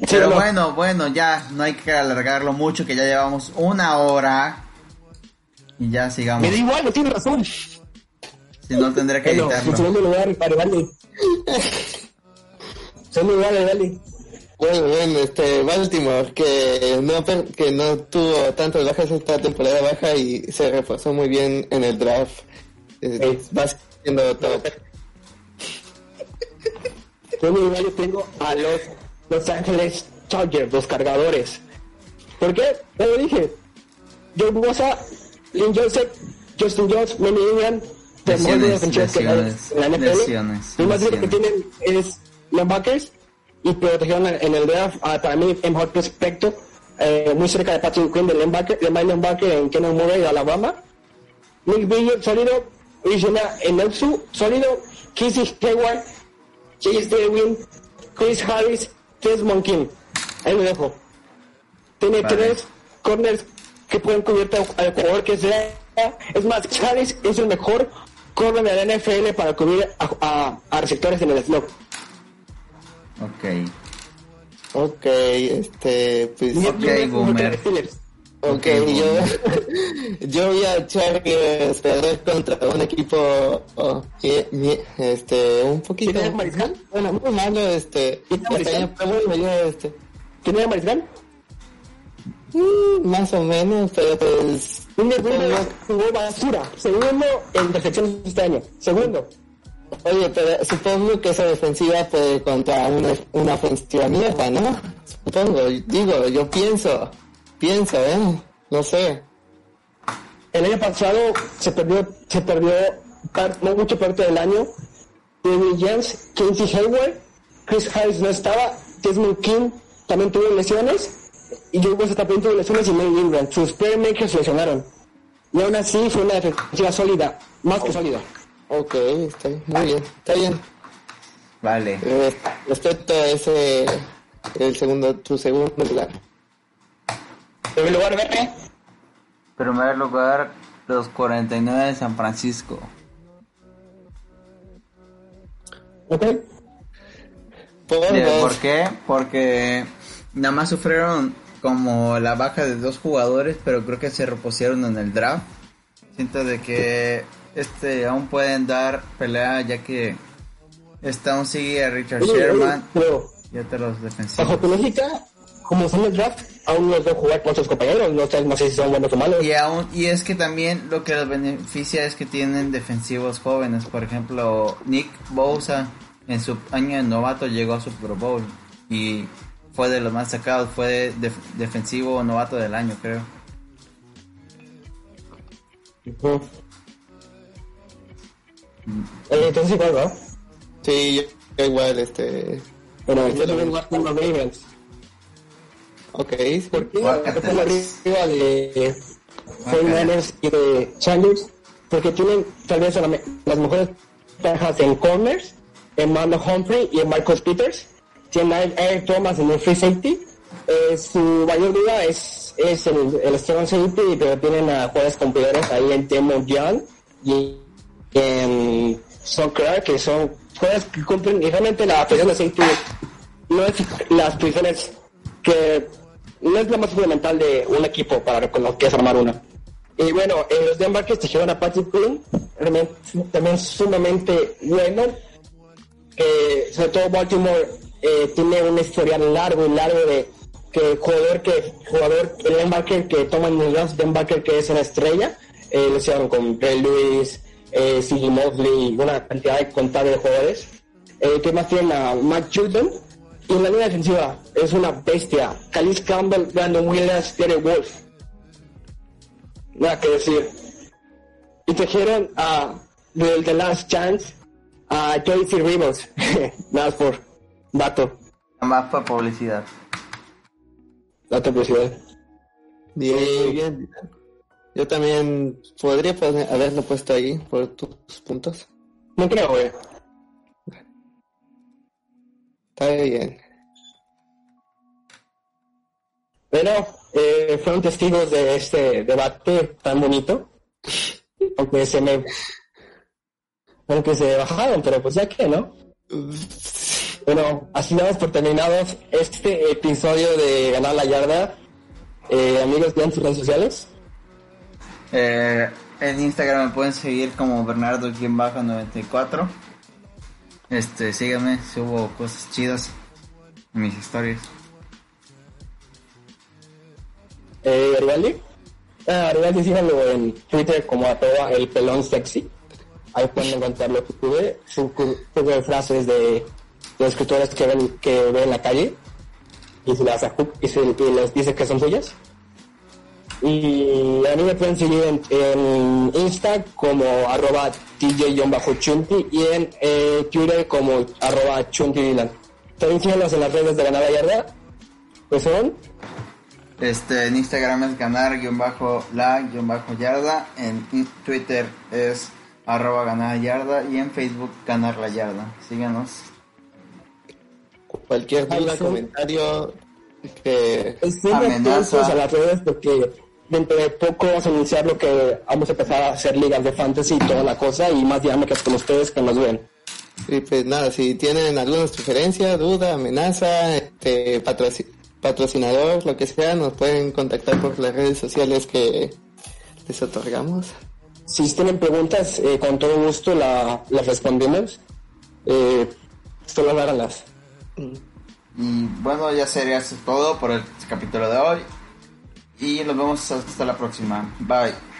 ¿Sí Pero no? bueno, bueno, ya no hay que alargarlo mucho, que ya llevamos una hora y ya sigamos. Me da igual, no tiene razón. Si no tendré que Bueno, en editarlo. segundo lugar, para Vale. segundo lugar, Vale. Bueno, bueno, este, Baltimore, que no, que no tuvo tantas bajas esta temporada baja y se reforzó muy bien en el draft. Eh, Sí. va siendo top. Yo tengo a los Los Ángeles Chargers, los cargadores. ¿Por qué? Ya lo dije. Joe Bosa, Lynn Joseph, Justin Jones, Manny Ingram, de defensivas que hay lesiones, en la NFL. lesiones, Lo más que tienen es linebackers y protegieron en el draft a, para mí el mejor prospecto, eh, muy cerca de Patrick Quinn, del linebacker, de linebacker en Kenan Murray de Alabama. Nick Billiard, sólido. Ishina Enelsu, sólido. Kissy Hayward, Chase Derwin, Chris Harris, Desmond King. Ahí lo dejo. Tiene Vale. tres corners que pueden cubrir al al jugador que sea. Es más, Harris es el mejor corner de la NFL para cubrir a, a- a receptores en el slot. Ok. Ok, este, pues... Ok, que boomer. los Steelers. Ok, Ok, yo, yo voy a Chargers perder contra un equipo oh, que, este, un poquito ¿Tiene mariscal? bueno, muy malo, este, ¿Tiene este este, ¿Quién Mariscal? mm, más o menos, pero pues, Un segundo jugó basura. Segundo en intercepciones este año. Segundo. Oye, pero supongo que esa defensiva puede contra una, una ofensiva mierda, ¿no? Supongo, digo, yo pienso, pienso, ¿eh? No sé. El año pasado se perdió, se perdió par- no mucho parte del año. David James, Quincy Hayward, Chris Harris no estaba, Desmond King también tuvo lesiones. Y Joe West también tuvo lesiones y Melvin Ingram. Sus playmakers se lesionaron. Y aún así fue una defensiva sólida, más que sólida. Ok, está bien, muy bien, está bien. Vale. Eh, Respecto a ese, el segundo, tu segundo lugar. Primer lugar, Verne, Primer lugar, los 49 de San Francisco. ¿ok? Dos. ¿Por qué? Porque nada más sufrieron como la baja de dos jugadores, pero creo que se repusieron en el draft. Siento de que este aún pueden dar pelea ya que está aún sigue a Richard Oye, oye, Sherman pero y otros bajo defensivos. tu lógica, como son el draft, aún los veo jugar con sus compañeros. No sé, no sé si son buenos o malos. Y aún y es que también lo que los beneficia es que tienen defensivos jóvenes, por ejemplo, Nick Bosa en su año de novato llegó a Super Bowl y fue de los más sacados, fue def- defensivo novato del año, creo. Ujú. Eh, entonces igual, ¿no? Sí, yo, yo igual, este, Bueno, yo lo vengo con los Ravens. ok. ¿Por qué? Están arriba de 49ers y de Chargers. Porque tienen tal vez la me- las mejores parejas en corners, en Mando Humphrey y en Marcus Peters. Tienen a Eric Thomas en el free safety. Eh, su mayor duda es, es el, el strong safety, pero tienen a jugadores competidores ahí en Temo Young y en Soccer, que son jugadores que cumplen y realmente la posición de no es las posiciones que no es la más fundamental de un equipo para con lo que es armar una. Y bueno, eh, los Denver que trajeron a Patrick Quinn, también sumamente bueno. Eh, sobre todo Baltimore eh, tiene un historial largo y largo de que jugador que jugador el linebacker que toma en el draft linebacker que es una estrella eh, lo hicieron con Ray Lewis eh. Mosley una cantidad de contable de jugadores eh, que más tienen a Mike Jordan y en la línea defensiva es una bestia. Calais Campbell Brandon Williams Terry Wolf. Nada que decir. Y trajeron a del The Last Chance a Joyce Rivers. Nada más por dato. Nada más fue publicidad. dato publicidad. Bien. Yo también podría poner- haberlo puesto ahí por tus puntos. no creo güey Está bien. Pero eh, fueron testigos de este debate tan bonito, aunque se me, aunque se bajaron, pero pues ya que, ¿no? Bueno, así damos por terminados este episodio de Ganar la Yarda. Eh, amigos, ¿tienen sus redes sociales? Eh, en Instagram me pueden seguir como Bernardo-94. Este, síganme, subo cosas chidas en mis historias. Eh, Garibaldi. Ah, síganlo en Twitter como arroba el pelón sexy. Ahí pueden encontrar lo que tuve, su cu- poco de frases de, de escritores que ven, que ven en la calle y se las y, se, y les dice que son suyas. Y a mí me pueden seguir en, en Insta como arroba DJ-chunti y en eh, Twitter como arroba chunti Dylan. También síganos en las redes de Ganada Yarda, pues son Este, en Instagram es ganar-la-yarda. En Twitter es arroba ganar yarda. Y en Facebook ganar la yarda. Síganos. Cualquier duda, comentario que atentos a las redes porque dentro de poco vamos a anunciar lo que vamos a empezar a hacer ligas de fantasy y toda la cosa y más dinámicas con ustedes que nos ven. Y pues nada, si tienen alguna sugerencia, duda, amenaza, este, patrocinador, lo que sea, nos pueden contactar por las redes sociales que les otorgamos. Si tienen preguntas, eh, con todo gusto la, las respondemos. Eh, solo háganlas. Y bueno, ya sería eso todo por el capítulo de hoy. Y nos vemos hasta la próxima. Bye.